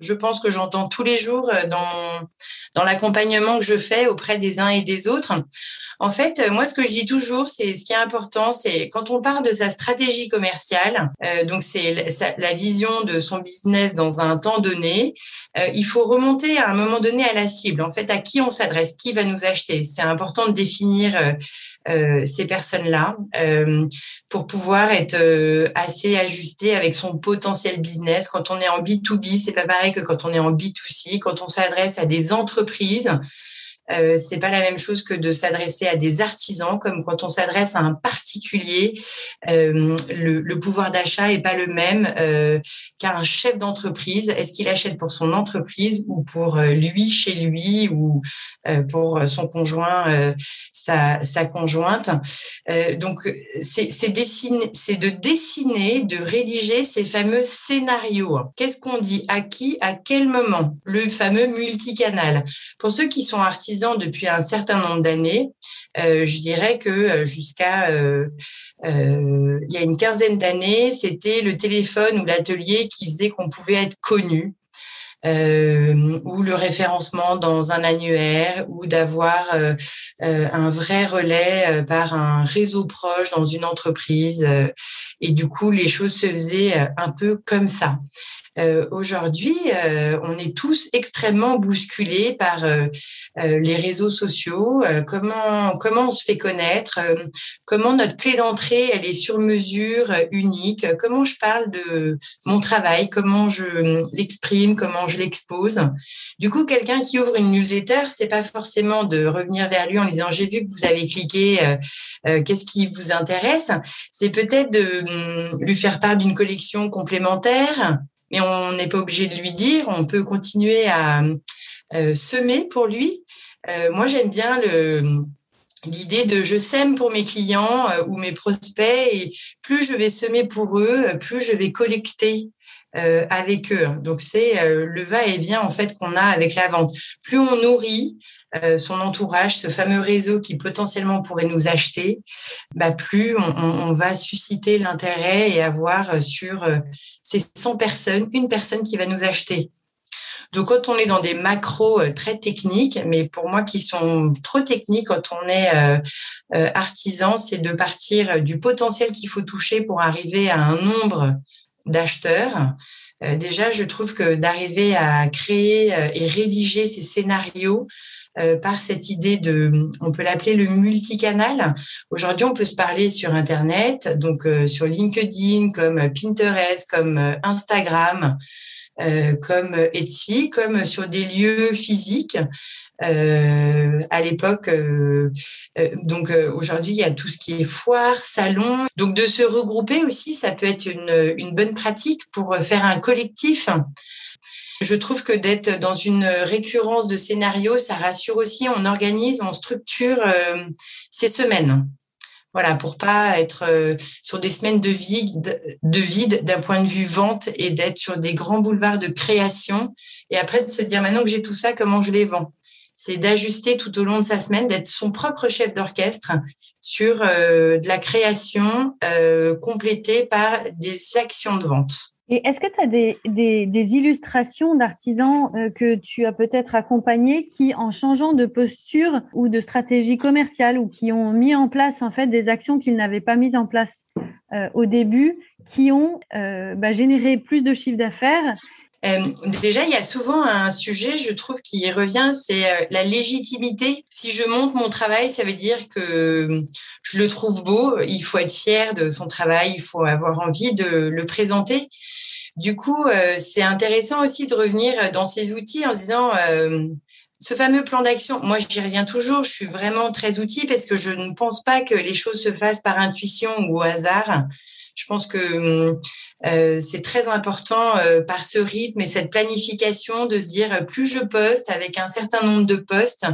[SPEAKER 4] je pense que j'entends tous les jours dans, dans l'accompagnement que je fais auprès des uns et des autres. En fait, moi, ce que je dis toujours, c'est ce qui est important, c'est quand on parle de sa stratégie commerciale, donc c'est la, la, vision de son business dans un temps donné, il il faut remonter à un moment donné à la cible. En fait, à qui on s'adresse, qui va nous acheter. C'est important de définir euh, euh, ces personnes-là euh, pour pouvoir être assez ajusté avec son potentiel business. Quand on est en B2B, c'est pas pareil que quand on est en B2C. Quand on s'adresse à des entreprises, Euh, c'est pas la même chose que de s'adresser à des artisans, comme quand on s'adresse à un particulier, euh, le, le, pouvoir d'achat est pas le même euh, qu'à un chef d'entreprise. Est-ce qu'il achète pour son entreprise ou pour euh, lui chez lui ou euh, pour son conjoint, sa, sa, conjointe? Donc c'est c'est de dessiner, de rédiger ces fameux scénarios. Qu'est-ce qu'on dit À qui À quel moment? Le fameux multicanal. Pour ceux qui sont artisans depuis un certain nombre d'années. Euh, je dirais que euh, jusqu'à euh, il y a une quinzaine d'années, c'était le téléphone ou l'atelier qui faisait qu'on pouvait être connu. ou le référencement dans un annuaire, ou d'avoir un vrai relais par un réseau proche dans une entreprise. et du coup, les choses se faisaient un peu comme ça. Euh, aujourd'hui, euh, on est tous extrêmement bousculés par euh, les réseaux sociaux. comment comment on se fait connaître? Comment notre clé d'entrée elle est sur mesure, unique? Comment je parle de mon travail? Comment je l'exprime? Comment je l'expose? Du coup, quelqu'un qui ouvre une newsletter, c'est pas forcément de revenir vers lui en disant j'ai vu que vous avez cliqué, qu'est-ce qui vous intéresse? C'est peut-être de hum, lui faire part d'une collection complémentaire mais on n'est pas obligé de lui dire, on peut continuer à euh, semer pour lui. Euh, moi, j'aime bien l'idée de je sème pour mes clients euh, ou mes prospects et plus je vais semer pour eux, plus je vais collecter avec eux. Donc c'est le va-et-vient en fait qu'on a avec la vente. Plus on nourrit son entourage, ce fameux réseau qui potentiellement pourrait nous acheter, bah plus on, on va susciter l'intérêt et avoir sur c'est 100 personnes, une personne qui va nous acheter. Donc, quand on est dans des macros euh, très techniques, mais pour moi qui sont trop techniques quand on est euh, euh, artisan, c'est de partir du potentiel qu'il faut toucher pour arriver à un nombre d'acheteurs. déjà, je trouve que d'arriver à créer et rédiger ces scénarios, euh, par cette idée de, on peut l'appeler le multicanal. Aujourd'hui, on peut se parler sur Internet, donc euh, sur LinkedIn, comme Pinterest, comme euh, Instagram, comme Etsy, comme sur des lieux physiques. À l'époque, donc aujourd'hui, il y a tout ce qui est foire, salon. Donc de se regrouper aussi, ça peut être une, une bonne pratique pour faire un collectif. Je trouve que d'être dans une récurrence de scénarios, ça rassure aussi. On organise, on structure euh, ces semaines. Voilà, pour pas être euh, sur des semaines de vide, de vide d'un point de vue vente et d'être sur des grands boulevards de création. Et après de se dire maintenant que j'ai tout ça, comment je les vends? C'est d'ajuster tout au long de sa semaine, d'être son propre chef d'orchestre sur euh, de la création complétée par des actions de vente.
[SPEAKER 1] Et est-ce que tu as des, illustrations d'artisans euh, que tu as peut-être accompagnés qui, en changeant de posture ou de stratégie commerciale ou qui ont mis en place en fait des actions qu'ils n'avaient pas mises en place euh, au début, qui ont euh, bah, généré plus de chiffre d'affaires
[SPEAKER 4] déjà, il y a souvent un sujet, je trouve, qui revient, c'est la légitimité. Si je monte mon travail, ça veut dire que je le trouve beau. Il faut être fier de son travail, il faut avoir envie de le présenter. Du coup, euh, c'est intéressant aussi de revenir dans ces outils en disant euh, ce fameux plan d'action. Moi, j'y reviens toujours. Je suis vraiment très outil parce que je ne pense pas que les choses se fassent par intuition ou au hasard. Je pense que euh, c'est très important par ce rythme et cette planification de se dire plus je poste avec un certain nombre de postes,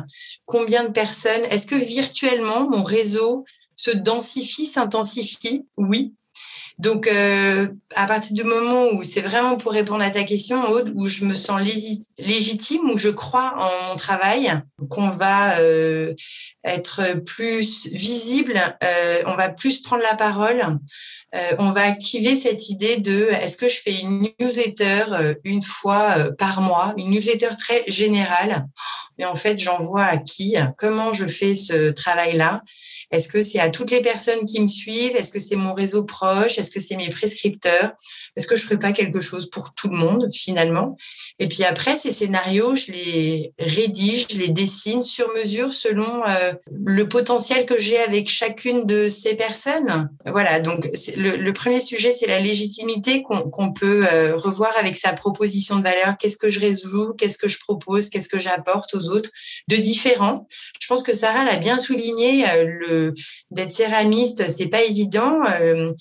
[SPEAKER 4] combien de personnes, est-ce que virtuellement mon réseau se densifie, s'intensifie? Oui. Donc, euh, à partir du moment où c'est vraiment pour répondre à ta question, Aude, où je me sens légitime, où je crois en mon travail, qu'on va euh, être plus visible, euh, on va plus prendre la parole, on va activer cette idée de est-ce que je fais une newsletter une fois par mois, une newsletter très générale, mais en fait j'envoie à qui, comment je fais ce travail-là? Est-ce que c'est à toutes les personnes qui me suivent? Est-ce que c'est mon réseau proche? Est-ce que c'est mes prescripteurs? Est-ce que je ferai pas quelque chose pour tout le monde finalement? Et puis après, ces scénarios, je les rédige, je les dessine sur mesure selon euh, le potentiel que j'ai avec chacune de ces personnes. Voilà, donc le, premier sujet, c'est la légitimité qu'on peut euh, revoir avec sa proposition de valeur. Qu'est-ce que je résous? Qu'est-ce que je propose? Qu'est-ce que j'apporte aux autres de différent? Je pense que Sarah l'a bien souligné. Euh, le d'être céramiste, c'est pas évident. Euh,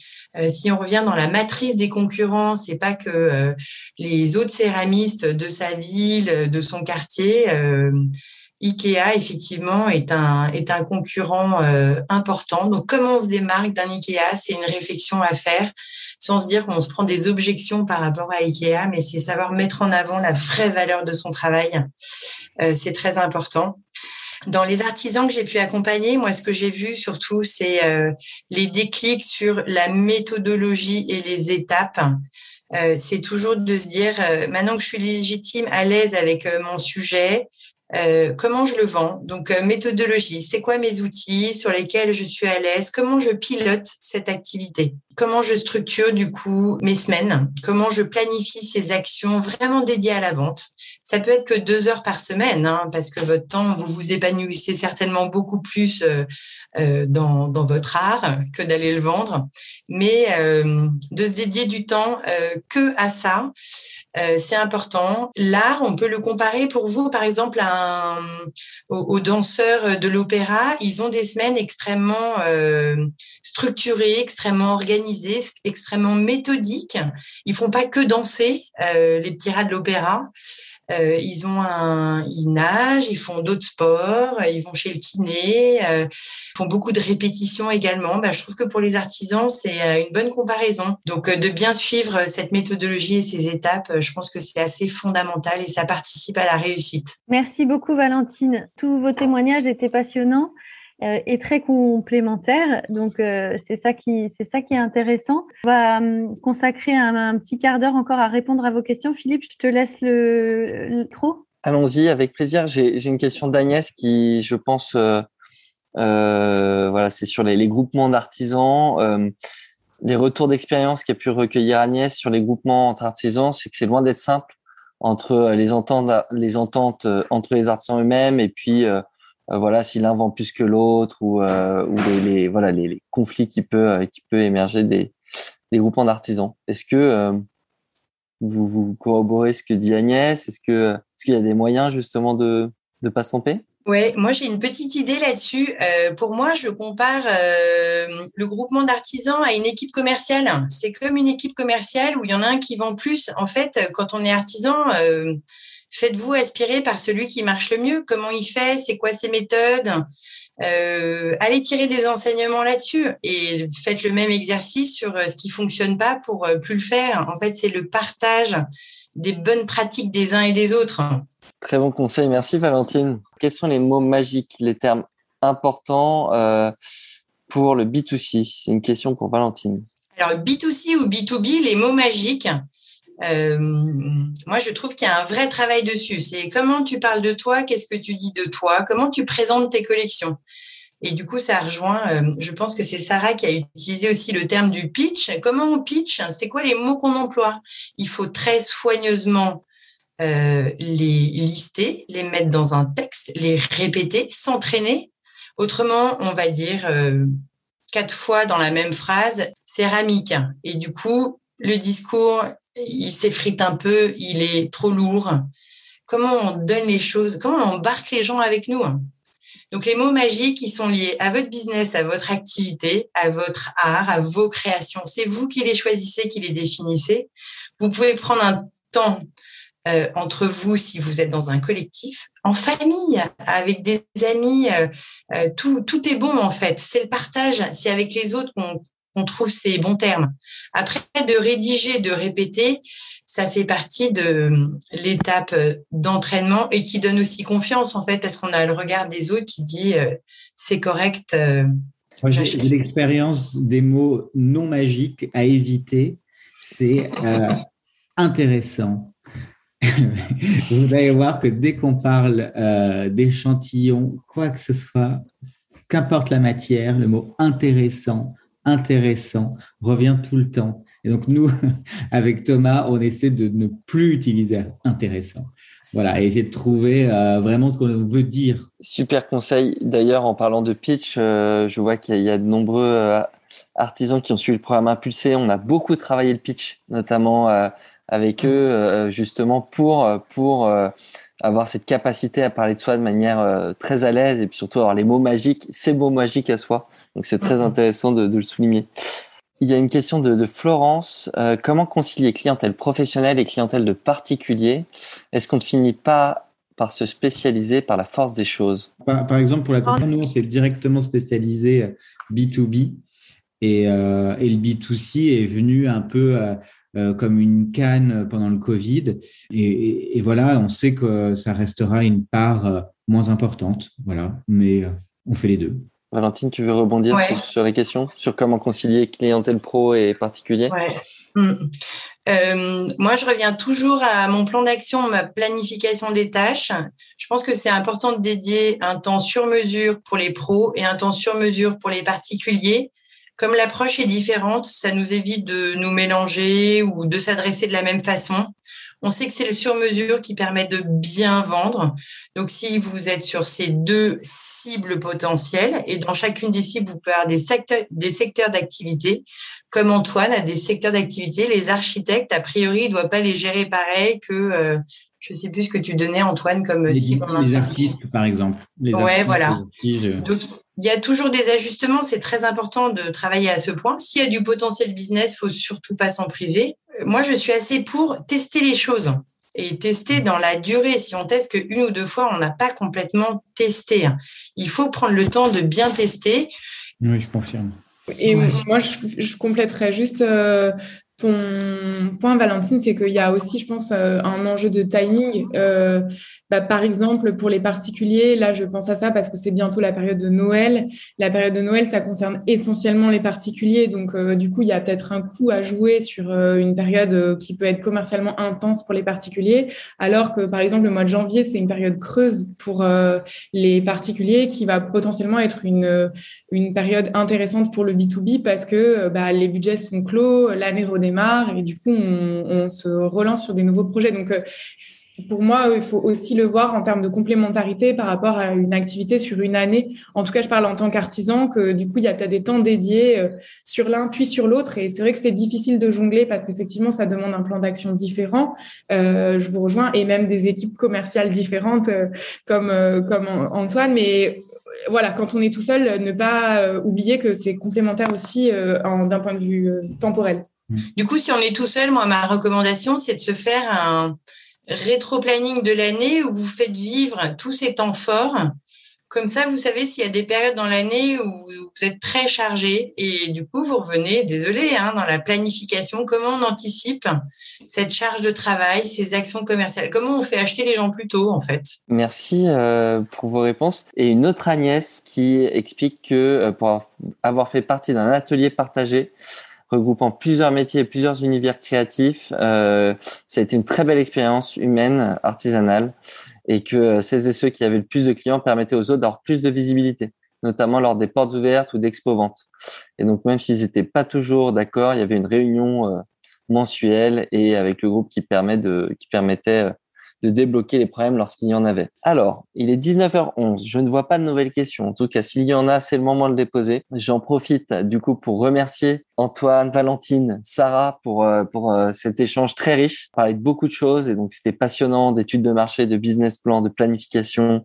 [SPEAKER 4] si on revient dans la matrice des concurrents, c'est pas que les autres céramistes de sa ville, de son quartier Ikea, effectivement, est un, est un concurrent euh, important. Donc, comment on se démarque d'un Ikea? C'est une réflexion à faire, sans se dire qu'on se prend des objections par rapport à Ikea, mais c'est savoir mettre en avant la vraie valeur de son travail. Euh, c'est très important. Dans les artisans que j'ai pu accompagner, moi, ce que j'ai vu surtout, c'est euh, les déclics sur la méthodologie et les étapes. c'est toujours de se dire, maintenant que je suis légitime, à l'aise avec mon sujet, euh, comment je le vends? Donc, euh, méthodologie, c'est quoi mes outils sur lesquels je suis à l'aise? Comment je pilote cette activité? Comment je structure du coup mes semaines? Comment je planifie ces actions vraiment dédiées à la vente? Ça peut être que deux heures par semaine, hein, parce que votre temps, vous vous épanouissez certainement beaucoup plus euh, dans, dans, votre art que d'aller le vendre, mais de se dédier du temps que à ça, c'est important. L'art, on peut le comparer pour vous, par exemple, à aux, danseurs de l'opéra, ils ont des semaines extrêmement euh, structurées, extrêmement organisées, extrêmement méthodiques. Ils font pas que danser, euh, les petits rats de l'opéra. Euh, ils ont un, ils nagent, ils font d'autres sports, ils vont chez le kiné, euh, ils font beaucoup de répétitions également. Ben, je trouve que pour les artisans, c'est euh, une bonne comparaison. Donc, de bien suivre cette méthodologie et ces étapes, je pense que c'est assez fondamental et ça participe à la réussite.
[SPEAKER 1] Merci beaucoup, Valentine. Tous vos témoignages étaient passionnants. Euh, est très complémentaire. Donc, euh, c'est ça, qui, c'est ça qui est intéressant. On va hum, consacrer un, petit quart d'heure encore à répondre à vos questions. Philippe, je te laisse le, micro.
[SPEAKER 5] Allons-y, avec plaisir. J'ai, une question d'Agnès qui, je pense, euh, voilà, c'est sur les, groupements d'artisans. les retours d'expérience qu'a pu recueillir Agnès sur les groupements entre artisans, c'est que c'est loin d'être simple entre les ententes, les ententes entre les artisans eux-mêmes et puis euh, voilà, si l'un vend plus que l'autre ou, euh, les, voilà, les, conflits qui peut, euh, qui peut émerger des, groupements d'artisans. Est-ce que vous, vous corroborez ce que dit Agnès? Est-ce que est qu'il y a des moyens justement de ne pas s'empêcher
[SPEAKER 4] Ouais, moi j'ai une petite idée là-dessus. Euh, pour moi, je compare euh, le groupement d'artisans à une équipe commerciale. C'est comme une équipe commerciale où il y en a un qui vend plus. En fait, quand on est artisan, euh, faites-vous aspirer par celui qui marche le mieux. Comment il fait? C'est quoi ses méthodes? Euh, Allez tirer des enseignements là-dessus et faites le même exercice sur euh, ce qui fonctionne pas pour euh, plus le faire. En fait, c'est le partage des bonnes pratiques des uns et des autres.
[SPEAKER 5] Très bon conseil, merci Valentine. Quels sont les mots magiques, les termes importants euh, pour le B2C C'est une question pour Valentine.
[SPEAKER 4] Alors, B2C ou B2B, les mots magiques, euh, moi, je trouve qu'il y a un vrai travail dessus. C'est comment tu parles de toi, qu'est-ce que tu dis de toi, comment tu présentes tes collections. Et du coup, ça rejoint, euh, je pense que c'est Sarah qui a utilisé aussi le terme du pitch. Comment on pitch? C'est quoi les mots qu'on emploie? Il faut très soigneusement euh, les lister, les mettre dans un texte, les répéter, s'entraîner. Autrement, on va dire euh, quatre fois dans la même phrase céramique. Et du coup, le discours, il s'effrite un peu, il est trop lourd. Comment on donne les choses, comment on embarque les gens avec nous? Donc les mots magiques qui sont liés à votre business, à votre activité, à votre art, à vos créations, c'est vous qui les choisissez, qui les définissez. Vous pouvez prendre un temps euh, entre vous si vous êtes dans un collectif, en famille, avec des amis, euh, euh, tout, tout est bon en fait. C'est le partage. C'est avec les autres qu'on on trouve ces bons termes. Après, de rédiger, de répéter, ça fait partie de l'étape d'entraînement et qui donne aussi confiance, en fait, parce qu'on a le regard des autres qui dit euh, c'est correct.
[SPEAKER 2] J'ai l'expérience des mots non magiques à éviter. C'est <laughs> intéressant. <laughs> Vous allez voir que dès qu'on parle d'échantillons, quoi que ce soit, qu'importe la matière, le mot intéressant intéressant revient tout le temps. Et donc, nous, <laughs> avec Thomas, on essaie de ne plus utiliser intéressant. voilà, et essayer de trouver vraiment ce qu'on veut dire.
[SPEAKER 5] Super conseil. D'ailleurs, en parlant de pitch, je vois qu'il y, a de nombreux artisans qui ont suivi le programme Impulsé. On a beaucoup travaillé le pitch, notamment avec eux, justement pour pour avoir cette capacité à parler de soi de manière euh, très à l'aise et puis surtout avoir les mots magiques, ces mots magiques à soi. Donc c'est très intéressant de, de, le souligner. Il y a une question de, de Florence. Euh, comment concilier clientèle professionnelle et clientèle de particuliers? Est-ce qu'on ne finit pas par se spécialiser par la force des choses?
[SPEAKER 2] Par, par, exemple, pour la compagnie, nous, on s'est directement spécialisé B2B et, euh, et, le B2C est venu un peu euh, comme une canne pendant le Covid. Et, voilà, on sait que ça restera une part euh, moins importante. Voilà, mais euh, on fait les deux.
[SPEAKER 5] Valentine, tu veux rebondir sur, les questions sur comment concilier clientèle pro et particulier?
[SPEAKER 4] Ouais. Mm. moi, je reviens toujours à mon plan d'action, ma planification des tâches. Je pense que c'est important de dédier un temps sur mesure pour les pros et un temps sur mesure pour les particuliers comme l'approche est différente, ça nous évite de nous mélanger ou de s'adresser de la même façon. On sait que c'est le sur-mesure qui permet de bien vendre. Donc, si vous êtes sur ces deux cibles potentielles, et dans chacune des cibles, vous pouvez avoir des secteurs, des secteurs d'activité, comme Antoine a des secteurs d'activité, les architectes, a priori, ne doit pas les gérer pareil que euh, je sais plus ce que tu donnais, Antoine, comme
[SPEAKER 2] les, Les artistes, par exemple.
[SPEAKER 4] Les ouais, voilà. Donc, il y a toujours des ajustements. C'est très important de travailler à ce point. S'il y a du potentiel business, faut surtout pas s'en priver. Moi, je suis assez pour tester les choses et tester dans la durée. Si on teste qu'une ou deux fois, on n'a pas complètement testé. Il faut prendre le temps de bien tester.
[SPEAKER 2] Oui, je confirme.
[SPEAKER 3] Et moi, je, je, compléterais juste euh, ton point, Valentine, c'est qu'il y a aussi, je pense, euh, un enjeu de timing. Euh, bah, par exemple, pour les particuliers, là, je pense à ça parce que c'est bientôt la période de Noël. La période de Noël, ça concerne essentiellement les particuliers. Donc, euh, du coup, il y a peut-être un coup à jouer sur une période qui peut être commercialement intense pour les particuliers, alors que, par exemple, le mois de janvier, c'est une période creuse pour les particuliers qui va potentiellement être une, une période intéressante pour le B2B parce que bah, les budgets sont clos, l'année redémarre et du coup, on, se relance sur des nouveaux projets. Donc, euh, pour moi, il faut aussi le voir en termes de complémentarité par rapport à une activité sur une année. En tout cas, je parle en tant qu'artisan que du coup, il y a peut-être des temps dédiés euh, sur l'un puis sur l'autre. Et c'est vrai que c'est difficile de jongler parce qu'effectivement, ça demande un plan d'action différent. Euh, je vous rejoins et même des équipes commerciales différentes comme, comme Antoine. Mais voilà, quand on est tout seul, ne pas oublier que c'est complémentaire aussi d'un point de vue temporel.
[SPEAKER 4] Du coup, si on est tout seul, moi, ma recommandation, c'est de se faire un rétro-planning de l'année où vous faites vivre tous ces temps forts. Comme ça, vous savez s'il y a des périodes dans l'année où vous êtes très chargé et du coup, vous revenez, désolé, hein, dans la planification, comment on anticipe cette charge de travail, ces actions commerciales, comment on fait acheter les gens plus tôt, en fait?
[SPEAKER 5] Merci euh, pour vos réponses. Et une autre Agnès qui explique que euh, pour avoir fait partie d'un atelier partagé, regroupant plusieurs métiers et plusieurs univers créatifs. Euh, ça a été une très belle expérience humaine, artisanale, et que euh, celles et ceux qui avaient le plus de clients permettaient aux autres d'avoir plus de visibilité, notamment lors des portes ouvertes ou d'expo-ventes. Et donc, même s'ils n'étaient pas toujours d'accord, il y avait une réunion euh, mensuelle et avec le groupe qui, permet de, qui permettait euh, de débloquer les problèmes lorsqu'il y en avait. Alors, il est 19h11, je ne vois pas de nouvelles questions. En tout cas, s'il y en a, c'est le moment de les poser. J'en profite du coup pour remercier Antoine, Valentine, Sarah pour, euh, pour euh, cet échange très riche. On parlait de beaucoup de choses et donc c'était passionnant d'études de marché, de business plan, de planification.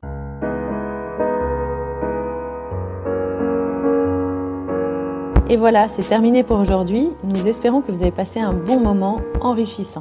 [SPEAKER 1] Et voilà, c'est terminé pour aujourd'hui. Nous espérons que vous avez passé un bon moment enrichissant.